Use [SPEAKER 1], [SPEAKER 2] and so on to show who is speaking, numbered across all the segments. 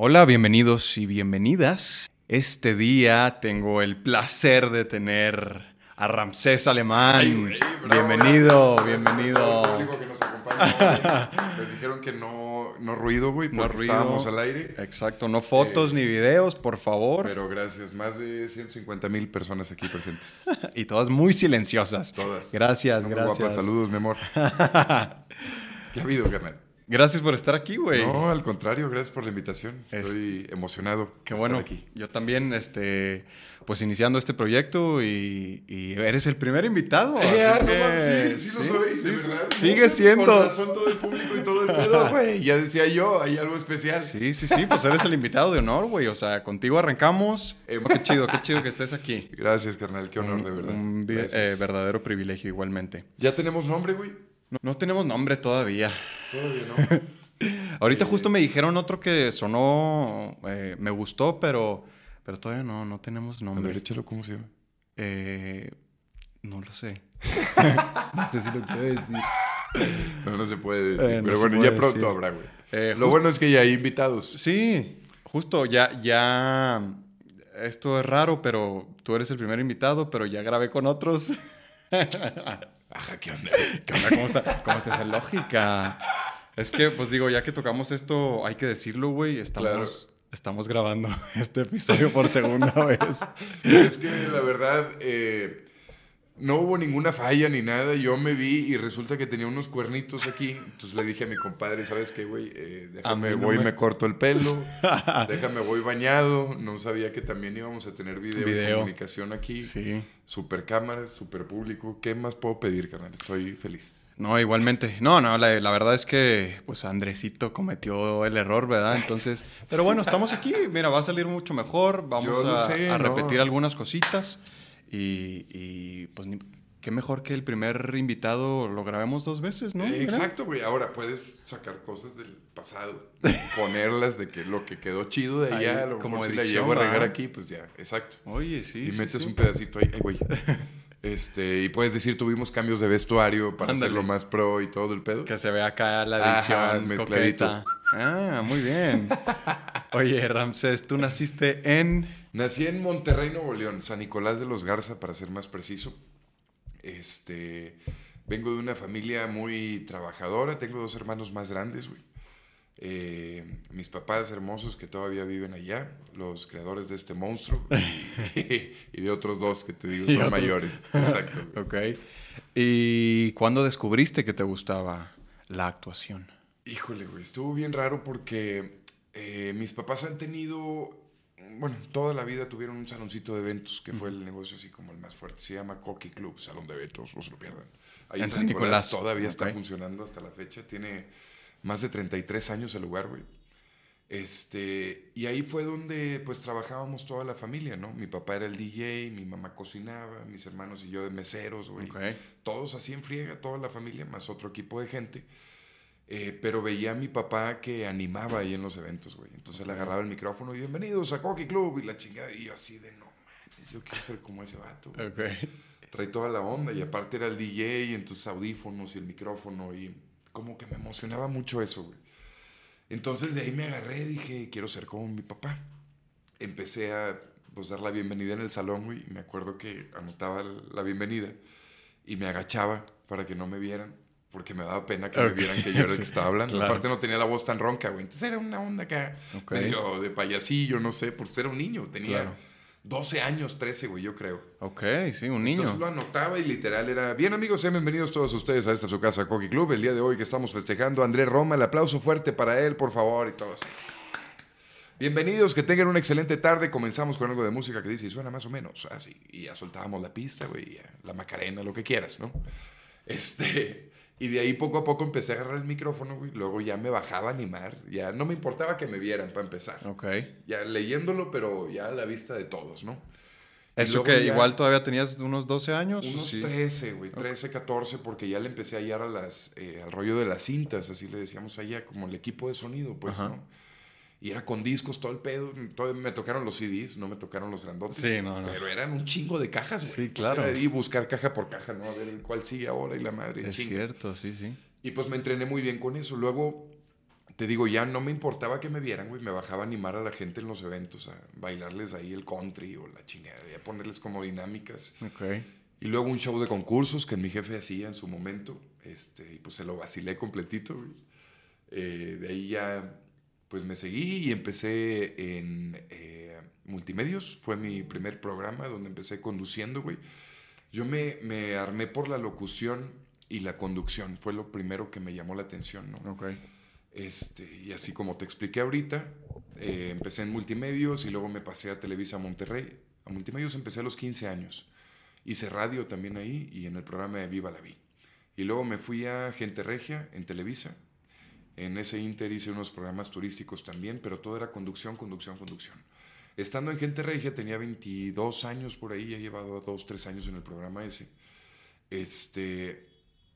[SPEAKER 1] Hola, bienvenidos y bienvenidas. Este día tengo el placer de tener a Ramsés Alemán.
[SPEAKER 2] Ay, güey, bravo,
[SPEAKER 1] bienvenido,
[SPEAKER 2] gracias,
[SPEAKER 1] bienvenido.
[SPEAKER 2] que nos acompaña. Les dijeron que no, no ruido, güey,
[SPEAKER 1] No
[SPEAKER 2] porque
[SPEAKER 1] ruido.
[SPEAKER 2] estábamos al aire.
[SPEAKER 1] Exacto, no fotos
[SPEAKER 2] Eh,
[SPEAKER 1] ni videos, por favor.
[SPEAKER 2] Pero gracias, más de 150 mil personas aquí presentes.
[SPEAKER 1] Y todas muy silenciosas.
[SPEAKER 2] Todas.
[SPEAKER 1] Gracias, gracias.
[SPEAKER 2] guapas. Saludos, mi amor. ¿Qué ha habido, carnal?
[SPEAKER 1] Gracias por estar aquí, güey.
[SPEAKER 2] No, al contrario, gracias por la invitación.
[SPEAKER 1] Es-
[SPEAKER 2] Estoy emocionado
[SPEAKER 1] Qué
[SPEAKER 2] de
[SPEAKER 1] bueno.
[SPEAKER 2] estar aquí.
[SPEAKER 1] Yo también, este, pues iniciando este proyecto y, y eres el primer invitado.
[SPEAKER 2] Eh,
[SPEAKER 1] así
[SPEAKER 2] no
[SPEAKER 1] que-
[SPEAKER 2] sí, sí, lo soy,
[SPEAKER 1] sí. Sigue
[SPEAKER 2] Con
[SPEAKER 1] siendo.
[SPEAKER 2] razón todo el público y todo el pedo, güey. Ya decía yo, hay algo especial.
[SPEAKER 1] Sí, sí, sí, pues eres el invitado de honor, güey. O sea, contigo arrancamos.
[SPEAKER 2] Eh,
[SPEAKER 1] qué chido, qué chido que estés aquí.
[SPEAKER 2] Gracias, carnal, qué honor, de verdad.
[SPEAKER 1] Un eh, verdadero privilegio igualmente.
[SPEAKER 2] Ya tenemos nombre, güey.
[SPEAKER 1] No, no tenemos nombre todavía.
[SPEAKER 2] Todavía no.
[SPEAKER 1] Ahorita
[SPEAKER 2] Eh.
[SPEAKER 1] justo me dijeron otro que sonó, eh, me gustó, pero, pero todavía no, no tenemos
[SPEAKER 2] A ver,
[SPEAKER 1] nombre.
[SPEAKER 2] échalo, ¿cómo se llama?
[SPEAKER 1] Eh, no lo sé. no sé si lo quiero decir.
[SPEAKER 2] No, no se puede decir.
[SPEAKER 1] Eh, no
[SPEAKER 2] pero bueno, ya pronto
[SPEAKER 1] decir.
[SPEAKER 2] habrá, güey.
[SPEAKER 1] Eh,
[SPEAKER 2] Lo bueno es que ya hay invitados.
[SPEAKER 1] Sí, justo, ya, ya, esto es raro, pero tú eres el primer invitado, pero ya grabé con otros.
[SPEAKER 2] Ajá, ¿qué onda?
[SPEAKER 1] ¿Qué onda? ¿Cómo está, cómo está esa lógica? Es que, pues digo, ya que tocamos esto, hay que decirlo, güey, estamos,
[SPEAKER 2] Claro.
[SPEAKER 1] estamos grabando este episodio por segunda vez.
[SPEAKER 2] Es que la verdad, eh, no hubo ninguna falla ni nada. Yo me vi y resulta que tenía unos cuernitos aquí. Entonces le dije a mi compadre, ¿sabes qué, güey? Eh, déjame,
[SPEAKER 1] no
[SPEAKER 2] voy y
[SPEAKER 1] me-
[SPEAKER 2] me corto el pelo. déjame, voy bañado. No sabía que también íbamos a tener video, y
[SPEAKER 1] Video.
[SPEAKER 2] comunicación aquí.
[SPEAKER 1] Sí.
[SPEAKER 2] Super cámaras, super público. ¿Qué más puedo pedir, carnal? Estoy feliz.
[SPEAKER 1] No, igualmente. No, no, la, la verdad es que pues Andresito cometió el error, ¿verdad? Entonces, pero bueno, estamos aquí. Mira, va a salir mucho mejor. Vamos a,
[SPEAKER 2] sé,
[SPEAKER 1] a
[SPEAKER 2] ¿no?
[SPEAKER 1] repetir algunas cositas. Y, y, pues ni- qué mejor que el primer invitado lo grabemos dos veces, ¿no?
[SPEAKER 2] Eh. Exacto, güey. Ahora puedes sacar cosas del pasado, ponerlas de que lo que quedó chido de allá, lo
[SPEAKER 1] como
[SPEAKER 2] si la llevo a regar aquí, pues ya, exacto.
[SPEAKER 1] Oye, sí.
[SPEAKER 2] y
[SPEAKER 1] sí,
[SPEAKER 2] metes
[SPEAKER 1] sí.
[SPEAKER 2] un pedacito ahí, ay, güey. Este, y puedes decir, tuvimos cambios de vestuario para
[SPEAKER 1] Ándale.
[SPEAKER 2] hacerlo más pro y todo el pedo.
[SPEAKER 1] Que se vea acá la edición
[SPEAKER 2] Ajá, mezcladito.
[SPEAKER 1] coqueta. Ah, muy bien. Oye, Ramsés, tú naciste en...
[SPEAKER 2] Nací en Monterrey, Nuevo León, San Nicolás de los Garza, para ser más preciso. Este, vengo de una familia muy trabajadora, tengo dos hermanos más grandes, güey. Eh, mis papás hermosos que todavía viven allá, los creadores de este monstruo y, y de otros dos que te digo son
[SPEAKER 1] otros.
[SPEAKER 2] mayores. Exacto. güey.
[SPEAKER 1] Ok. ¿Y cuándo descubriste que te gustaba la actuación?
[SPEAKER 2] Híjole, güey, estuvo bien raro porque eh, mis papás han tenido, bueno, toda la vida tuvieron un saloncito de eventos que fue el negocio así como el más fuerte. Se llama Coqui Club, Salón de Eventos, no se lo pierdan. Ahí
[SPEAKER 1] En San Nicolás.
[SPEAKER 2] todavía está funcionando hasta la fecha. Tiene más de 33 años el lugar, güey. Este, y ahí fue donde pues trabajábamos toda la familia, ¿no? Mi papá era el DJ, mi mamá cocinaba, mis hermanos y yo de meseros, güey todos así en friega, toda la familia, más otro equipo de gente. Eh, pero veía a mi papá que animaba ahí en los eventos, güey. Entonces él agarraba el micrófono y bienvenidos a Coqui Club y la chingada. Y yo así de no mames, yo quiero ser como ese vato. güey".
[SPEAKER 1] Ok.
[SPEAKER 2] Trae toda la onda y aparte era el DJ y entonces audífonos y el micrófono y como que me emocionaba mucho eso, güey. Entonces de ahí me agarré y dije, quiero ser como mi papá. Empecé a pues, dar la bienvenida en el salón, güey. y Me acuerdo que anotaba la bienvenida y me agachaba para que no me vieran, porque me daba pena que me vieran que yo era el que estaba hablando.
[SPEAKER 1] claro.
[SPEAKER 2] Aparte no tenía la voz tan ronca, güey. Entonces era una onda acá,
[SPEAKER 1] Ok.
[SPEAKER 2] medio de payasillo, no sé, por ser un niño. Tenía
[SPEAKER 1] Claro.
[SPEAKER 2] 12 años, 13, güey, yo creo.
[SPEAKER 1] Ok, sí, un niño.
[SPEAKER 2] Entonces lo anotaba y literal era, bien amigos, sean bienvenidos todos ustedes a esta su casa Coqui Club, el día de hoy que estamos festejando a Andrés Roma, el aplauso fuerte para él, por favor, y todo así. Bienvenidos, que tengan una excelente tarde, comenzamos con algo de música que dice, y suena más o menos, así, y ya soltábamos la pista, güey, la macarena, lo que quieras, ¿no? Este, y de ahí poco a poco empecé a agarrar el micrófono, güey, luego ya me bajaba a animar, ya no me importaba que me vieran para empezar,
[SPEAKER 1] Ok.
[SPEAKER 2] ya leyéndolo, pero ya a la vista de todos, ¿no?
[SPEAKER 1] Eso que
[SPEAKER 2] ya-
[SPEAKER 1] igual todavía tenías unos 12 años.
[SPEAKER 2] unos
[SPEAKER 1] sí.
[SPEAKER 2] 13, güey, 13, 14, porque ya le empecé a hallar a las, eh, al rollo de las cintas, así le decíamos allá, como el equipo de sonido, pues,
[SPEAKER 1] Ajá.
[SPEAKER 2] ¿no? Y era con discos, todo el pedo. todo- me tocaron los CDs, no me tocaron los grandotes.
[SPEAKER 1] Sí, no, no.
[SPEAKER 2] Pero eran un chingo de cajas, güey.
[SPEAKER 1] Sí,
[SPEAKER 2] Pues
[SPEAKER 1] claro.
[SPEAKER 2] era ahí buscar caja por caja, ¿no? A ver cuál sigue ahora y la madre.
[SPEAKER 1] Es cierto, sí, sí.
[SPEAKER 2] Y pues me entrené muy bien con eso. Luego te digo, ya no me importaba que me vieran, güey. Me bajaba a animar a la gente en los eventos, a bailarles ahí el country o la chingada, y a ponerles como dinámicas.
[SPEAKER 1] Ok.
[SPEAKER 2] Y luego un show de concursos que mi jefe hacía en su momento. Este, y pues se lo vacilé completito, güey. Eh, de ahí ya, pues me seguí y empecé en eh, Multimedios. Fue mi primer programa donde empecé conduciendo, güey. Yo me, me armé por la locución y la conducción. Fue lo primero que me llamó la atención, ¿no?
[SPEAKER 1] Ok.
[SPEAKER 2] Este, y así como te expliqué ahorita, eh, empecé en multimedios y luego me pasé a Televisa Monterrey. A multimedios empecé a los 15 años. Hice radio también ahí y en el programa de Viva la Vi. Y luego me fui a Gente Regia en Televisa. En ese inter hice unos programas turísticos también, pero todo era conducción, conducción, conducción. Estando en Gente Regia tenía 22 años por ahí, he llevado 2, 3 años en el programa ese. Este,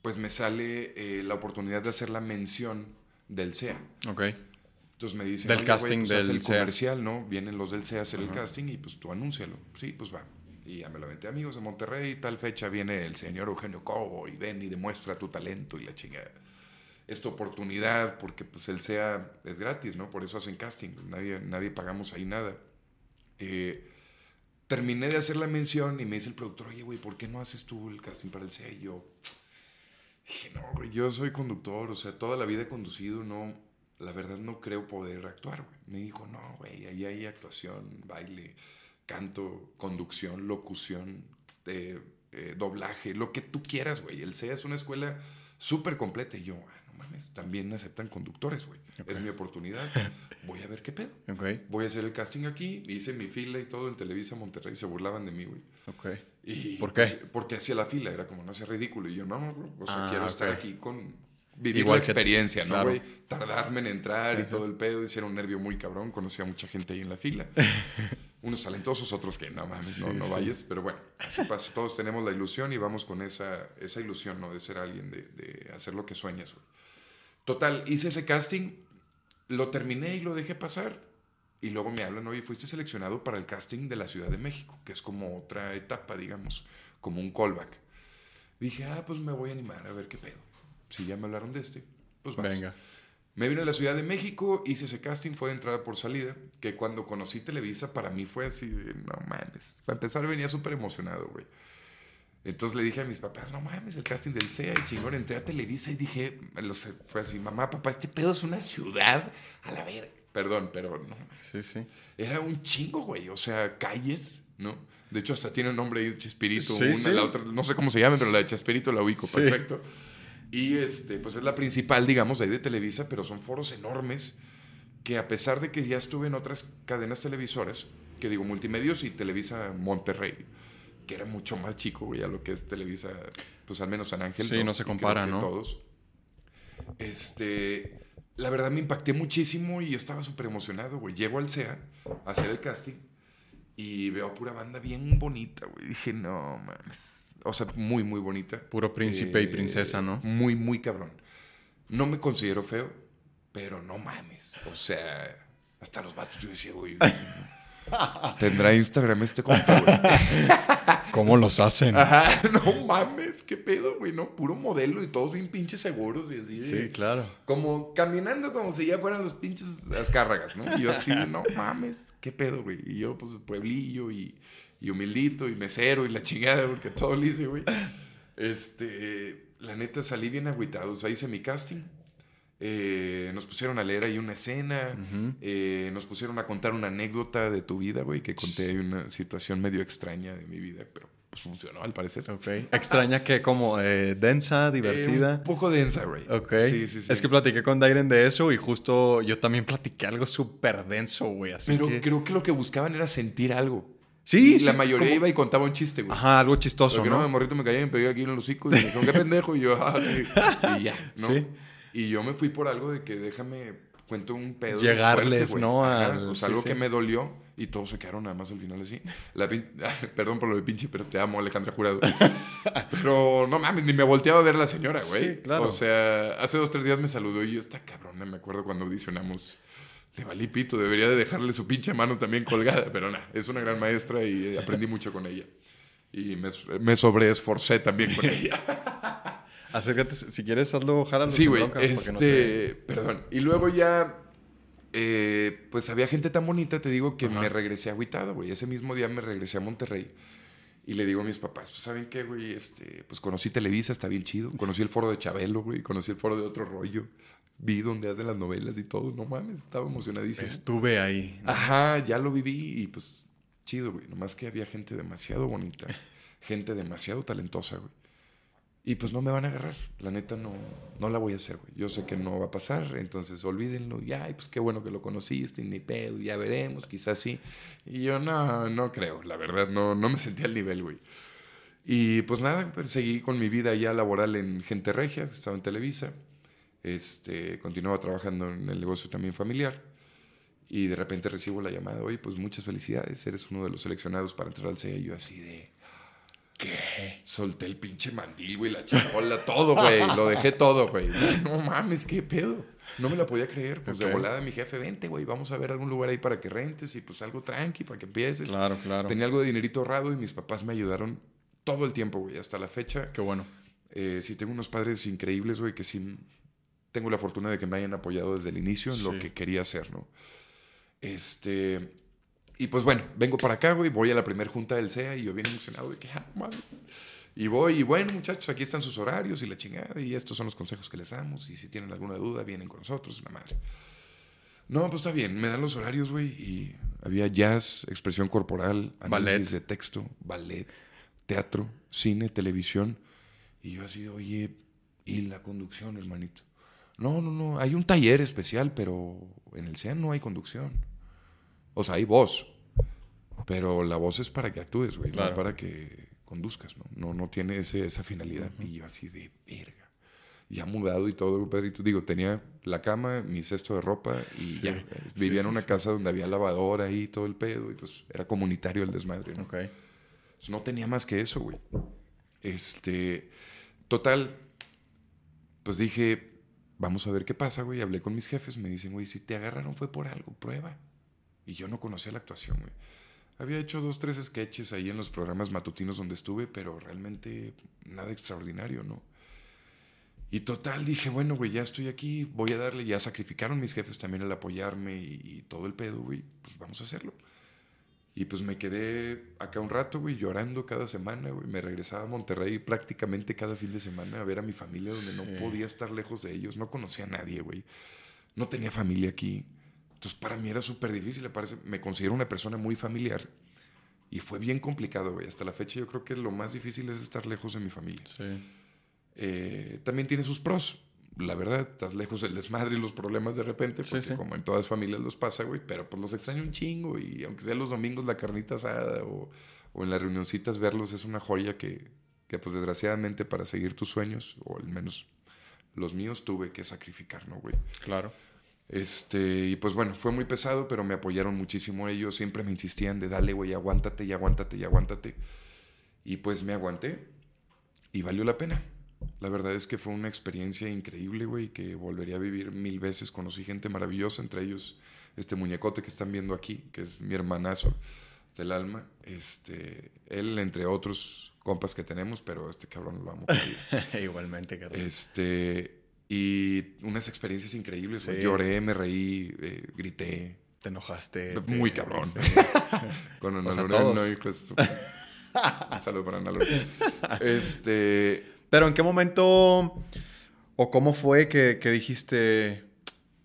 [SPEAKER 2] pues me sale eh, la oportunidad de hacer la mención del CEA.
[SPEAKER 1] Ok.
[SPEAKER 2] Entonces me dicen,
[SPEAKER 1] Del
[SPEAKER 2] "Oye, güey,
[SPEAKER 1] casting
[SPEAKER 2] pues, haz
[SPEAKER 1] del
[SPEAKER 2] el
[SPEAKER 1] CEA".
[SPEAKER 2] comercial, ¿no? Vienen los del CEA a hacer el casting y pues tú anúncialo. Sí, pues va. Y ya me lo aventé, amigos de Monterrey, tal fecha viene el señor Eugenio Cobo y ven y demuestra tu talento y la chingada. Esta oportunidad, porque pues el CEA es gratis, ¿no? Por eso hacen casting, nadie, nadie pagamos ahí nada. Eh, terminé de hacer la mención y me dice el productor, oye, güey, ¿por qué no haces tú el casting para el CEA? Y yo, Dije, no, güey, yo soy conductor, o sea, toda la vida he conducido, no, la verdad no creo poder actuar, güey. Me dijo, no, güey, ahí hay actuación, baile, canto, conducción, locución, eh, eh, doblaje, lo que tú quieras, güey. El CEA es una escuela súper completa. Y yo, ah, mames, también aceptan conductores, güey. Es mi oportunidad, voy a ver qué pedo. Voy a hacer el casting aquí, hice mi fila y todo en Televisa Monterrey, se burlaban de mí, güey.
[SPEAKER 1] Ok.
[SPEAKER 2] Y,
[SPEAKER 1] ¿Por qué?
[SPEAKER 2] pues, porque hacía la fila, era como no sea ridículo. Y yo, no, no, o sea,
[SPEAKER 1] Ah,
[SPEAKER 2] quiero estar aquí con. Vivir
[SPEAKER 1] Igual
[SPEAKER 2] la
[SPEAKER 1] que-
[SPEAKER 2] experiencia, ¿no,
[SPEAKER 1] claro.
[SPEAKER 2] güey? Tardarme en entrar y todo el pedo. Hicieron un nervio muy cabrón. Conocí a mucha gente ahí en la fila. Unos talentosos, otros que no mames, no, no
[SPEAKER 1] sí.
[SPEAKER 2] vayas. Pero bueno, así pasa. Todos tenemos la ilusión y vamos con esa, esa ilusión, ¿no? De ser alguien, de, de hacer lo que sueñas, güey. Total, hice ese casting, lo terminé y lo dejé pasar. Y luego me hablan, oye, fuiste seleccionado para el casting de la Ciudad de México, que es como otra etapa, digamos, como un callback. Dije, ah, pues me voy a animar a ver qué pedo. Si ya me hablaron de este, pues vas.
[SPEAKER 1] Venga.
[SPEAKER 2] Me vine a la Ciudad de México, hice ese casting, fue de entrada por salida, que cuando conocí Televisa para mí fue así de, no mames. Para empezar venía súper emocionado, güey. Entonces le dije a mis papás, no mames, el casting del CEA y chingón. Entré a Televisa y dije, lo sé, fue así, mamá, papá, este pedo es una ciudad a la verga. Perdón, pero no.
[SPEAKER 1] Sí, sí.
[SPEAKER 2] Era un chingo, güey. O sea, calles, ¿no? De hecho, hasta tiene un nombre ahí, Chespirito.
[SPEAKER 1] Sí,
[SPEAKER 2] una,
[SPEAKER 1] sí.
[SPEAKER 2] la otra, no sé cómo se llama, pero la de Chespirito la ubico
[SPEAKER 1] Sí.
[SPEAKER 2] perfecto. Y este, pues es la principal, digamos, ahí de Televisa, pero son foros enormes que a pesar de que ya estuve en otras cadenas televisoras, que digo, Multimedios y Televisa Monterrey, que era mucho más chico, güey, a lo que es Televisa, pues al menos San Ángel.
[SPEAKER 1] Sí, no se
[SPEAKER 2] Y
[SPEAKER 1] compara, ¿no?
[SPEAKER 2] Todos. Este, la verdad me impacté muchísimo y yo estaba súper emocionado, güey. Llego al CEA a hacer el casting y veo a pura banda bien bonita, güey. Dije, no mames. O sea, muy, muy bonita.
[SPEAKER 1] Puro príncipe y
[SPEAKER 2] Eh,
[SPEAKER 1] princesa, ¿no?
[SPEAKER 2] Muy, muy cabrón. No me considero feo, pero no mames. O sea, hasta los vatos yo decía, güey. Tendrá Instagram este compa, güey.
[SPEAKER 1] ¿Cómo los hacen?
[SPEAKER 2] Ajá, no mames, qué pedo, güey, no, puro modelo y todos bien pinches seguros y así. de-
[SPEAKER 1] Sí, claro.
[SPEAKER 2] Como caminando como si ya fueran los pinches azcárragas, ¿no? Y yo así, de, no mames, qué pedo, güey. Y yo, pues, pueblillo y, y humildito y mesero y la chingada, porque todo lo hice, güey. Este, la neta salí bien agüitado, o sea, hice mi casting. Eh, nos pusieron a leer ahí una escena, eh, nos pusieron a contar una anécdota de tu vida, güey, que conté ahí una situación medio extraña de mi vida, pero pues funcionó al parecer.
[SPEAKER 1] Ok. Extraña que como eh, densa, divertida.
[SPEAKER 2] un poco densa, güey.
[SPEAKER 1] Ok.
[SPEAKER 2] Sí, sí, sí.
[SPEAKER 1] Es que platiqué con Dairen de eso y justo yo también platiqué algo súper denso, güey. Así
[SPEAKER 2] Pero
[SPEAKER 1] que...
[SPEAKER 2] creo que lo que buscaban era sentir algo.
[SPEAKER 1] Sí,
[SPEAKER 2] Y
[SPEAKER 1] sí,
[SPEAKER 2] la mayoría
[SPEAKER 1] como-
[SPEAKER 2] iba y contaba un chiste, güey.
[SPEAKER 1] Ajá, algo chistoso,
[SPEAKER 2] Porque no,
[SPEAKER 1] ¿no?
[SPEAKER 2] me morrito me caía y me pegué aquí en el hocico y me dijeron, qué pendejo. Y yo, ah, sí. Y ya, ¿no?
[SPEAKER 1] Sí.
[SPEAKER 2] Y yo me fui por algo de que déjame, cuento un pedo.
[SPEAKER 1] Llegarles,
[SPEAKER 2] güey.
[SPEAKER 1] ¿no? Al-
[SPEAKER 2] o sea, algo
[SPEAKER 1] sí.
[SPEAKER 2] que me dolió y todos se quedaron nada más al final así. La pin- Perdón por lo de pinche, pero te amo, Alejandra Jurado. pero no mames, ni me volteaba a ver la señora, güey.
[SPEAKER 1] Sí, claro.
[SPEAKER 2] O sea, hace dos, tres días me saludó y yo, esta cabrona, me acuerdo cuando audicionamos. Le valí pito, debería de dejarle su pinche mano también colgada, pero nada, es una gran maestra y aprendí mucho con ella. Y me, me sobreesforcé también con ella.
[SPEAKER 1] Acércate, si quieres, hazlo, jálalo.
[SPEAKER 2] Sí, güey. Este,
[SPEAKER 1] no te-
[SPEAKER 2] perdón. Y luego ya, eh, pues había gente tan bonita, te digo, que
[SPEAKER 1] Ajá.
[SPEAKER 2] me regresé agüitado, güey. Ese mismo día me regresé a Monterrey. Y le digo a mis papás, pues, ¿saben qué, güey? Este, pues conocí Televisa, está bien chido. Conocí el foro de Chabelo, güey. Conocí el foro de Otro Rollo. Vi donde hacen las novelas y todo. No mames, estaba emocionadísimo.
[SPEAKER 1] Estuve ahí.
[SPEAKER 2] Ajá, ya lo viví y pues chido, güey. Nomás que había gente demasiado bonita, gente demasiado talentosa, güey. Y pues no me van a agarrar. La neta no, no la voy a hacer, güey. Yo sé que no va a pasar, entonces olvídenlo. Y pues qué bueno que lo conociste, ni pedo, ya veremos, quizás sí. Y yo no, no creo, la verdad, no, no me sentí al nivel, güey. Y pues nada, pues, seguí con mi vida ya laboral en Gente Regia, estaba en Televisa. Este, continuaba trabajando en el negocio también familiar. Y de repente recibo la llamada, oye, pues muchas felicidades, eres uno de los seleccionados para entrar al CEA. Yo así de, ¿qué? Solté el pinche mandil, güey, la charola, todo, güey. Lo dejé todo, güey. No mames, qué pedo. No me la podía creer. Pues de volada mi jefe, vente, güey, vamos a ver algún lugar ahí para que rentes y pues algo tranqui, para que empieces.
[SPEAKER 1] Claro, claro.
[SPEAKER 2] Tenía algo de dinerito ahorrado y mis papás me ayudaron todo el tiempo, güey, hasta la fecha.
[SPEAKER 1] Qué bueno.
[SPEAKER 2] Eh, sí, tengo unos padres increíbles, güey, que sí tengo la fortuna de que me hayan apoyado desde el inicio en lo que quería hacer, ¿no? Este. Y pues bueno, vengo para acá, güey, voy a la primera junta del CEA y yo bien emocionado de que, ah, madre. Y voy, y bueno, muchachos, aquí están sus horarios y la chingada, y estos son los consejos que les damos, y si tienen alguna duda, vienen con nosotros, la madre. No, pues está bien, me dan los horarios, güey, y había jazz, expresión corporal, análisis
[SPEAKER 1] Ballet.
[SPEAKER 2] de texto, ballet, teatro, cine, televisión. Y yo así, oye, ¿y la conducción, hermanito? No, no, no, hay un taller especial, pero en el CEA no hay conducción. O sea, hay voz, pero la voz es para que actúes, güey,
[SPEAKER 1] Claro.
[SPEAKER 2] no para que conduzcas, ¿no? No, no tiene ese, esa finalidad. Y yo así de verga. Ya mudado y todo, Pedrito. Digo, tenía la cama, mi cesto de ropa y
[SPEAKER 1] Sí,
[SPEAKER 2] ya.
[SPEAKER 1] sí,
[SPEAKER 2] Vivía en
[SPEAKER 1] sí,
[SPEAKER 2] una
[SPEAKER 1] sí.
[SPEAKER 2] casa donde había lavadora y todo el pedo y pues era comunitario el desmadre, ¿no?
[SPEAKER 1] Ok.
[SPEAKER 2] Pues no tenía más que eso, güey. Este, total, pues dije, vamos a ver qué pasa, güey. Hablé con mis jefes, me dicen, güey, si te agarraron fue por algo, prueba. Y yo no conocía la actuación, güey. Había hecho dos, tres sketches ahí en los programas matutinos donde estuve, pero realmente nada extraordinario, ¿no? Y total, dije, bueno, güey, ya estoy aquí, voy a darle, ya sacrificaron mis jefes también al apoyarme y, y todo el pedo, güey, pues vamos a hacerlo. Y pues me quedé acá un rato, güey, llorando cada semana, güey. Me regresaba a Monterrey prácticamente cada fin de semana a ver a mi familia, donde no
[SPEAKER 1] Sí.
[SPEAKER 2] podía estar lejos de ellos. No conocía a nadie, güey. No tenía familia aquí. Entonces para mí era súper difícil, me parece. Me considero una persona muy familiar. Y fue bien complicado, güey. Hasta la fecha yo creo que lo más difícil es estar lejos de mi familia.
[SPEAKER 1] Sí.
[SPEAKER 2] Eh, también tiene sus pros. La verdad, estás lejos del desmadre y los problemas de repente,
[SPEAKER 1] Sí,
[SPEAKER 2] porque
[SPEAKER 1] sí.
[SPEAKER 2] como en todas familias los pasa, güey, pero pues los extraño un chingo y aunque sea los domingos la carnita asada o, o en las reunioncitas verlos es una joya que, que pues desgraciadamente para seguir tus sueños, o al menos los míos, tuve que sacrificar, ¿no, güey?
[SPEAKER 1] Claro.
[SPEAKER 2] Este, y pues bueno, fue muy pesado, pero me apoyaron muchísimo ellos, siempre me insistían de dale, güey, aguántate y aguántate y aguántate. Y pues me aguanté y valió la pena. La verdad es que fue una experiencia increíble, güey, que volvería a vivir mil veces. Conocí gente maravillosa, entre ellos este muñecote que están viendo aquí, que es mi hermanazo del alma. Este, él, entre otros compas que tenemos, pero este cabrón lo amo.
[SPEAKER 1] Igualmente, Carlos.
[SPEAKER 2] Este, y unas experiencias increíbles.
[SPEAKER 1] Sí.
[SPEAKER 2] Lloré, me reí, eh, grité.
[SPEAKER 1] Te enojaste.
[SPEAKER 2] Muy
[SPEAKER 1] te-
[SPEAKER 2] cabrón.
[SPEAKER 1] sí.
[SPEAKER 2] Con Ana
[SPEAKER 1] O sea,
[SPEAKER 2] Lorena,
[SPEAKER 1] todos.
[SPEAKER 2] hijo de su- Un saludo para Ana Lorena. Este,
[SPEAKER 1] Pero ¿en qué momento o cómo fue que, que dijiste,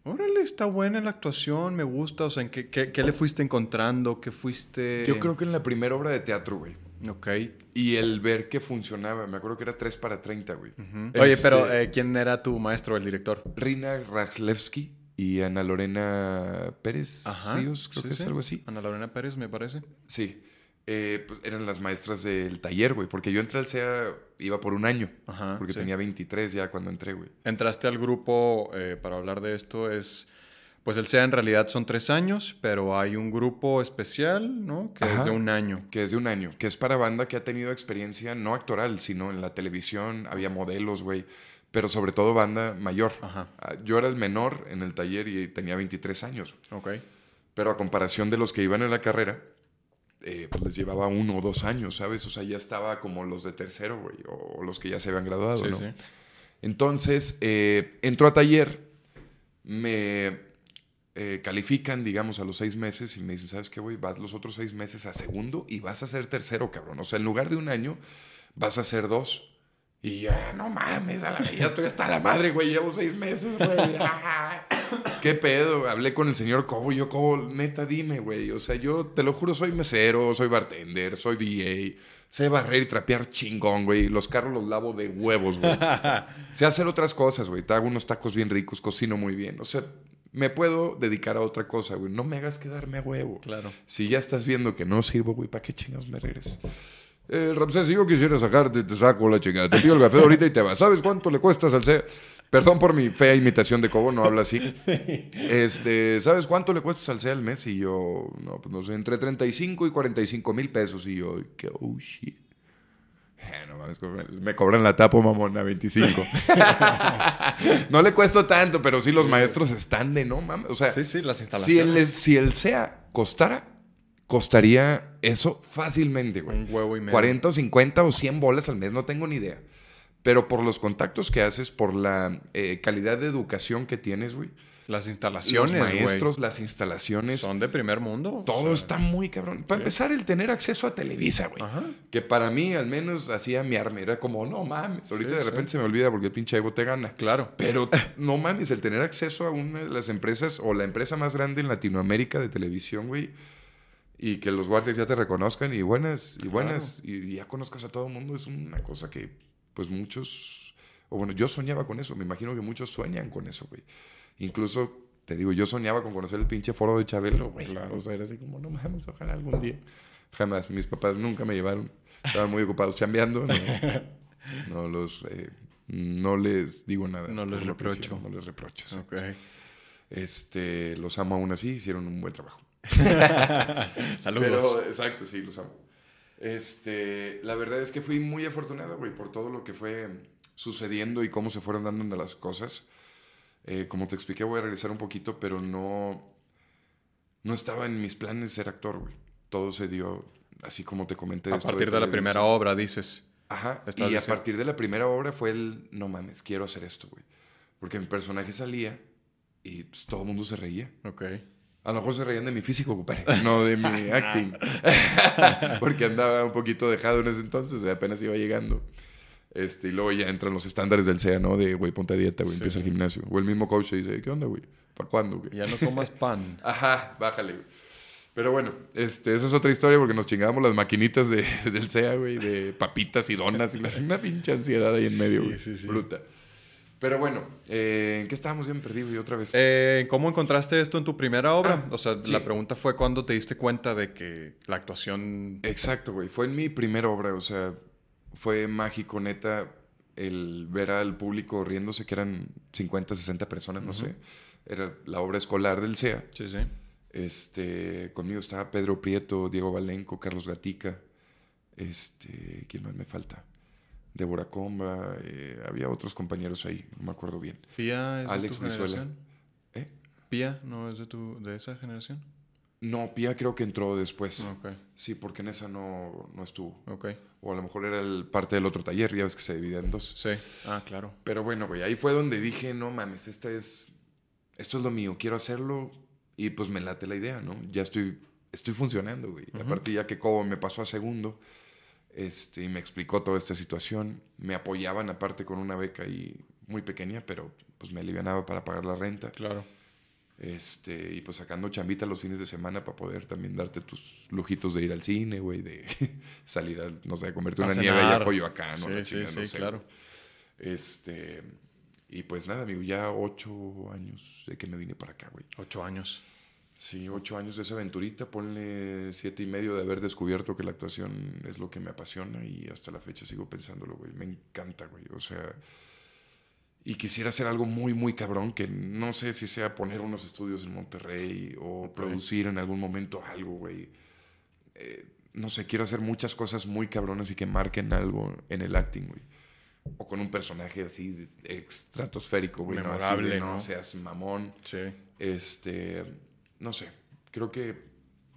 [SPEAKER 1] órale, está buena la actuación, me gusta? O sea, ¿en qué, qué- qué le fuiste encontrando? ¿Qué fuiste...?
[SPEAKER 2] yo creo que en la primera obra de teatro, güey.
[SPEAKER 1] Ok.
[SPEAKER 2] Y el ver que funcionaba, me acuerdo que era 3 para 30, güey.
[SPEAKER 1] Ujú. Oye,
[SPEAKER 2] Este,
[SPEAKER 1] pero eh, ¿quién era tu maestro, el director?
[SPEAKER 2] Rina Rajlewski y Ana Lorena Pérez Ríos, creo
[SPEAKER 1] sí,
[SPEAKER 2] que es
[SPEAKER 1] sí.
[SPEAKER 2] algo así.
[SPEAKER 1] Ana Lorena Pérez, me parece.
[SPEAKER 2] Sí. Eh, pues eran las maestras del taller, güey. Porque yo entré al CEA, iba por un año.
[SPEAKER 1] Ajá,
[SPEAKER 2] porque
[SPEAKER 1] sí.
[SPEAKER 2] tenía 23 ya cuando entré, güey.
[SPEAKER 1] Entraste al grupo, eh, para hablar de esto, es... Pues el SEA en realidad son tres años, pero hay un grupo especial, ¿no? Que es de un año.
[SPEAKER 2] Que es de un año. Que es para banda que ha tenido experiencia no actoral, sino en la televisión. Había modelos, güey. Pero sobre todo banda mayor.
[SPEAKER 1] Ajá.
[SPEAKER 2] Ah, Yo era el menor en el taller y tenía 23 años.
[SPEAKER 1] Ok.
[SPEAKER 2] Pero a comparación de los que iban en la carrera, eh, pues les llevaba uno o dos años, ¿sabes? O sea, ya estaba como los de tercero, güey, o los que ya se habían graduado,
[SPEAKER 1] Sí,
[SPEAKER 2] ¿no?
[SPEAKER 1] sí.
[SPEAKER 2] Entonces, eh, entro a taller, me eh, califican, digamos, a los seis meses y me dicen, ¿sabes qué, güey? Vas los otros seis meses a segundo y vas a ser tercero, cabrón. O sea, en lugar de un año, vas a ser dos. Y yo, "Ah, no mames, a la ya estoy hasta la madre, güey, llevo seis meses, güey. Ah, ¿Qué pedo? Hablé con el señor Cobo y yo, Cobo, neta, dime, güey. O sea, yo te lo juro, soy mesero, soy bartender, soy DJ. Sé barrer y trapear chingón, güey. Los carros los lavo de huevos, güey. sé hacer otras cosas, güey. Te hago unos tacos bien ricos, cocino muy bien. O sea, me puedo dedicar a otra cosa, güey. No me hagas quedarme a huevo.
[SPEAKER 1] Claro.
[SPEAKER 2] Si ya estás viendo que no sirvo, güey, ¿para qué chingados me regreses? Eh, Ramsés, si yo quisiera sacarte, te saco la chingada. Te pido el café ahorita y te vas. ¿Sabes cuánto le cuesta Salsea? Perdón por mi fea imitación de Cobo, no habla así. Este, ¿sabes cuánto le cuesta Salsea al mes? Y yo, no, pues no sé, entre 35 y 45 mil pesos. Y yo, que, oh, shit. Eh, no mames, me cobran la tapa, mamón, a 25. no le cuesto tanto, pero sí los maestros están de no mames. O sea,
[SPEAKER 1] Sí, sí, las
[SPEAKER 2] si
[SPEAKER 1] instalaciones.
[SPEAKER 2] el, si el SEA costara, costaría eso fácilmente, güey.
[SPEAKER 1] Un huevo y medio.
[SPEAKER 2] 40 o 50 o 100 bolas al mes, no tengo ni idea. Pero por los contactos que haces, por la eh, calidad de educación que tienes, güey.
[SPEAKER 1] Las
[SPEAKER 2] Los
[SPEAKER 1] instalaciones,
[SPEAKER 2] maestros,
[SPEAKER 1] güey,
[SPEAKER 2] las instalaciones,
[SPEAKER 1] son de primer mundo.
[SPEAKER 2] todo
[SPEAKER 1] o sea,
[SPEAKER 2] está muy cabrón. Para empezar, el tener acceso a Televisa, güey. Que para mí, al menos, hacía mi arma. Era como, no mames. Ahorita
[SPEAKER 1] Sí,
[SPEAKER 2] de
[SPEAKER 1] sí.
[SPEAKER 2] repente se me olvida porque el pinche ego te gana.
[SPEAKER 1] Claro.
[SPEAKER 2] Pero no mames, el tener acceso a una de las empresas o la empresa más grande en Latinoamérica de televisión, güey. Y que los guardias ya te reconozcan y buenas, y buenas, y ya conozcas a todo el mundo, es una cosa que, pues muchos, o bueno, yo soñaba con eso, me imagino que muchos sueñan con eso, güey. Incluso, te digo, yo soñaba con conocer el pinche foro de Chabelo, güey.
[SPEAKER 1] Claro.
[SPEAKER 2] O sea, era así como, no mames, ojalá algún día. Jamás, mis papás nunca me llevaron, estaban muy ocupados chambeando, no, no los, eh, no les digo nada.
[SPEAKER 1] No les reprocho.
[SPEAKER 2] hicieron, No les reprocho. sí.
[SPEAKER 1] Ok.
[SPEAKER 2] Este, los amo aún así, hicieron un buen trabajo.
[SPEAKER 1] Saludos.
[SPEAKER 2] Pero, exacto, sí, los amo. Este, la verdad es que fui muy afortunado, güey, por todo lo que fue sucediendo y cómo se fueron dando las cosas. Eh, como te expliqué, voy a regresar un poquito, pero no, no estaba en mis planes ser actor, güey. Todo se dio así como te comenté.
[SPEAKER 1] a partir de la
[SPEAKER 2] Televisa.
[SPEAKER 1] primera obra, dices.
[SPEAKER 2] Ajá. Y a
[SPEAKER 1] diciendo-
[SPEAKER 2] partir de la primera obra fue el, no mames, quiero hacer esto, güey. Porque mi personaje salía y pues, todo el mundo se reía.
[SPEAKER 1] Ok.
[SPEAKER 2] A lo mejor se reían de mi físico, compadre, no de mi acting. Porque andaba un poquito dejado en ese entonces, apenas iba llegando. Este, y luego ya entran los estándares del SEA, ¿no? De, güey, ponte a dieta, güey,
[SPEAKER 1] Sí,
[SPEAKER 2] empieza
[SPEAKER 1] sí.
[SPEAKER 2] el gimnasio. O el mismo coach te dice, ¿qué onda, güey? ¿Para cuándo, güey?
[SPEAKER 1] Ya no comas pan.
[SPEAKER 2] Ajá, bájale, güey. Pero bueno, este, esa es otra historia porque nos chingábamos las maquinitas de, del SEA, güey, de papitas y donas y la- una pinche ansiedad ahí en medio,
[SPEAKER 1] Sí,
[SPEAKER 2] güey.
[SPEAKER 1] sí, sí.
[SPEAKER 2] Bruta. Pero bueno, eh, ¿en qué estábamos bien perdidos? Y otra vez.
[SPEAKER 1] Eh, ¿Cómo encontraste esto en tu primera obra?
[SPEAKER 2] Ah,
[SPEAKER 1] o sea,
[SPEAKER 2] sí.
[SPEAKER 1] la pregunta fue cuándo te diste cuenta de que la actuación...
[SPEAKER 2] Exacto, güey. Fue en mi primera obra, o sea, fue mágico, neta, el ver al público riéndose, que eran 50, 60 personas, no sé. Era la obra escolar del CEA.
[SPEAKER 1] Sí, sí.
[SPEAKER 2] Este, conmigo estaba Pedro Prieto, Diego Valenco, Carlos Gatica. Este, ¿quién más me falta? Débora Comba, eh, había otros compañeros ahí, no me acuerdo bien.
[SPEAKER 1] ¿Pía es
[SPEAKER 2] Alex
[SPEAKER 1] de tu generación?
[SPEAKER 2] ¿Eh?
[SPEAKER 1] ¿Pía no es de, tu, de esa generación?
[SPEAKER 2] No, Pía creo que entró después. Sí, porque en esa no, no estuvo.
[SPEAKER 1] ok.
[SPEAKER 2] O a lo mejor era el parte del otro taller, ya ves que se divide en dos.
[SPEAKER 1] Sí. Ah, claro.
[SPEAKER 2] Pero bueno, güey, ahí fue donde dije, no mames, esta es, esto es lo mío, quiero hacerlo y pues me late la idea, ¿no? Ya estoy, estoy funcionando, güey. Aparte ya que Cobo me pasó a segundo, este, y me explicó toda esta situación, me apoyaban aparte con una beca ahí muy pequeña, pero pues me alivianaba para pagar la renta.
[SPEAKER 1] Claro.
[SPEAKER 2] Este, y pues sacando chambita los fines de semana para poder también darte tus lujitos de ir al cine, güey, de salir a, no sé, comerte una nieve y a Coyoacán, ¿no?
[SPEAKER 1] Sí,
[SPEAKER 2] La
[SPEAKER 1] sí,
[SPEAKER 2] chingada, no
[SPEAKER 1] sí,
[SPEAKER 2] sé,
[SPEAKER 1] claro.
[SPEAKER 2] este, y pues nada, amigo, ya ocho años de que me vine para acá, güey.
[SPEAKER 1] Ocho años.
[SPEAKER 2] Sí, ocho años de esa aventurita, ponle siete y medio de haber descubierto que la actuación es lo que me apasiona y hasta la fecha sigo pensándolo, güey. Me encanta, güey. O sea, y quisiera hacer algo muy, muy cabrón, que no sé si sea poner unos estudios en Monterrey o producir en algún momento algo, güey. Eh, no sé, quiero hacer muchas cosas muy cabronas y que marquen algo en el acting, güey. O con un personaje así estratosférico, güey. No, Así de, ¿no? seas mamón.
[SPEAKER 1] Sí.
[SPEAKER 2] Este, no sé, creo que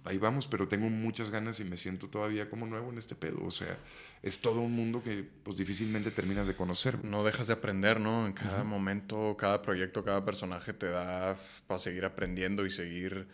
[SPEAKER 2] ahí vamos, pero tengo muchas ganas y me siento todavía como nuevo en este pedo. O sea, es todo un mundo que pues difícilmente terminas de conocer.
[SPEAKER 1] No dejas de aprender, ¿no? En cada momento, cada proyecto, cada personaje te da para seguir aprendiendo y seguir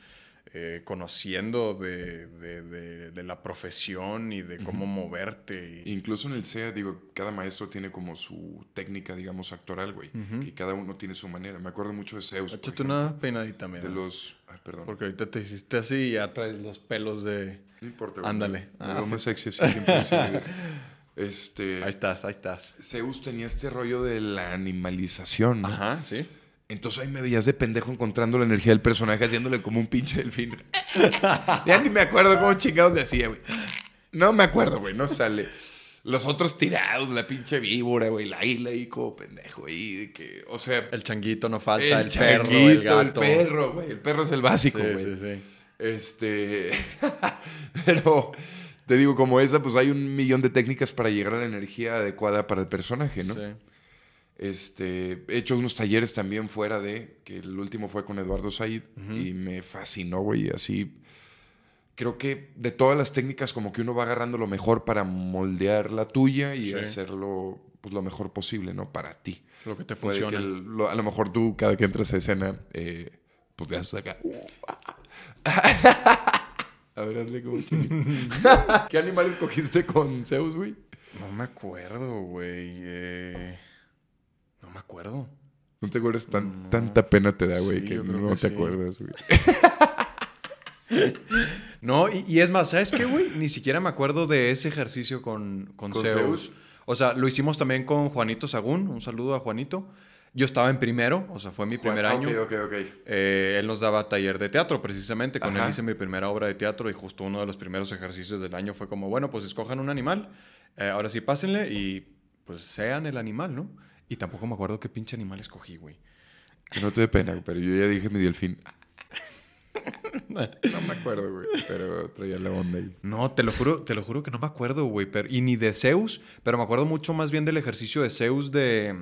[SPEAKER 1] eh, conociendo de, de, de, de, la profesión y de cómo moverte. Y...
[SPEAKER 2] Incluso en el SEA, digo, cada maestro tiene como su técnica, digamos, actoral, güey. Y cada uno tiene su manera. Me acuerdo mucho de Zeus.
[SPEAKER 1] Échate una peinadita, mira.
[SPEAKER 2] De los... Ay, perdón.
[SPEAKER 1] Porque ahorita te hiciste así y ya traes los pelos de...
[SPEAKER 2] No importa. güey.
[SPEAKER 1] Ándale. Ah, sí.
[SPEAKER 2] más sexy así, siempre. Este...
[SPEAKER 1] Ahí estás, ahí estás.
[SPEAKER 2] Zeus tenía este rollo de la animalización, ¿no?
[SPEAKER 1] Ajá, sí.
[SPEAKER 2] Entonces ahí me veías de pendejo encontrando la energía del personaje haciéndole como un pinche delfín. ya ni me acuerdo cómo chingados le hacía, güey. No me acuerdo, güey, no sale. Los otros tirados, la pinche víbora, güey, la isla ahí como pendejo ahí, que, o sea,
[SPEAKER 1] El changuito no falta,
[SPEAKER 2] el,
[SPEAKER 1] el, perro,
[SPEAKER 2] changuito,
[SPEAKER 1] el gato.
[SPEAKER 2] el perro, güey, el perro es el básico,
[SPEAKER 1] Sí,
[SPEAKER 2] güey.
[SPEAKER 1] sí, sí.
[SPEAKER 2] Este, pero te digo, como esa, pues hay un millón de técnicas para llegar a la energía adecuada para el personaje, ¿no?
[SPEAKER 1] Sí.
[SPEAKER 2] Este, he hecho unos talleres también fuera de, que el último fue con Eduardo Said y me fascinó, güey, así. Creo que de todas las técnicas como que uno va agarrando lo mejor para moldear la tuya y
[SPEAKER 1] Sí.
[SPEAKER 2] hacerlo pues lo mejor posible, ¿no? Para ti.
[SPEAKER 1] Lo que te funciona.
[SPEAKER 2] que el- lo- a lo mejor tú cada que entras a escena, eh, pues haces acá. a ver, hazle como. ¿Qué animal escogiste con Zeus, güey?
[SPEAKER 1] No me acuerdo, güey. eh, No me acuerdo.
[SPEAKER 2] No te acuerdas, tan,
[SPEAKER 1] No.
[SPEAKER 2] tanta pena te da, güey,
[SPEAKER 1] Sí,
[SPEAKER 2] que no
[SPEAKER 1] que
[SPEAKER 2] te
[SPEAKER 1] sí.
[SPEAKER 2] acuerdas, güey.
[SPEAKER 1] No, y, y es más, ¿sabes qué, güey? Ni siquiera me acuerdo de ese ejercicio con, con,
[SPEAKER 2] ¿Con
[SPEAKER 1] Zeus.
[SPEAKER 2] Zeus?
[SPEAKER 1] O sea, lo hicimos también con Juanito Sagún. Un saludo a Juanito. Yo estaba en primero, o sea, fue mi primer
[SPEAKER 2] Juan-
[SPEAKER 1] año.
[SPEAKER 2] Ok, ok, ok.
[SPEAKER 1] Eh, él nos daba taller de teatro, precisamente. Con
[SPEAKER 2] Ajá.
[SPEAKER 1] él hice mi primera obra de teatro y justo uno de los primeros ejercicios del año fue como, bueno, pues escojan un animal. eh, ahora sí, pásenle y pues sean el animal, ¿no? Y tampoco me acuerdo qué pinche animal escogí, güey.
[SPEAKER 2] Que no te dé pena, pero yo ya dije mi delfín. No me acuerdo, güey, pero traía la onda ahí.
[SPEAKER 1] No, te lo juro, te lo juro que no me acuerdo, güey. pero- Y ni de Zeus, pero me acuerdo mucho más bien del ejercicio de Zeus de,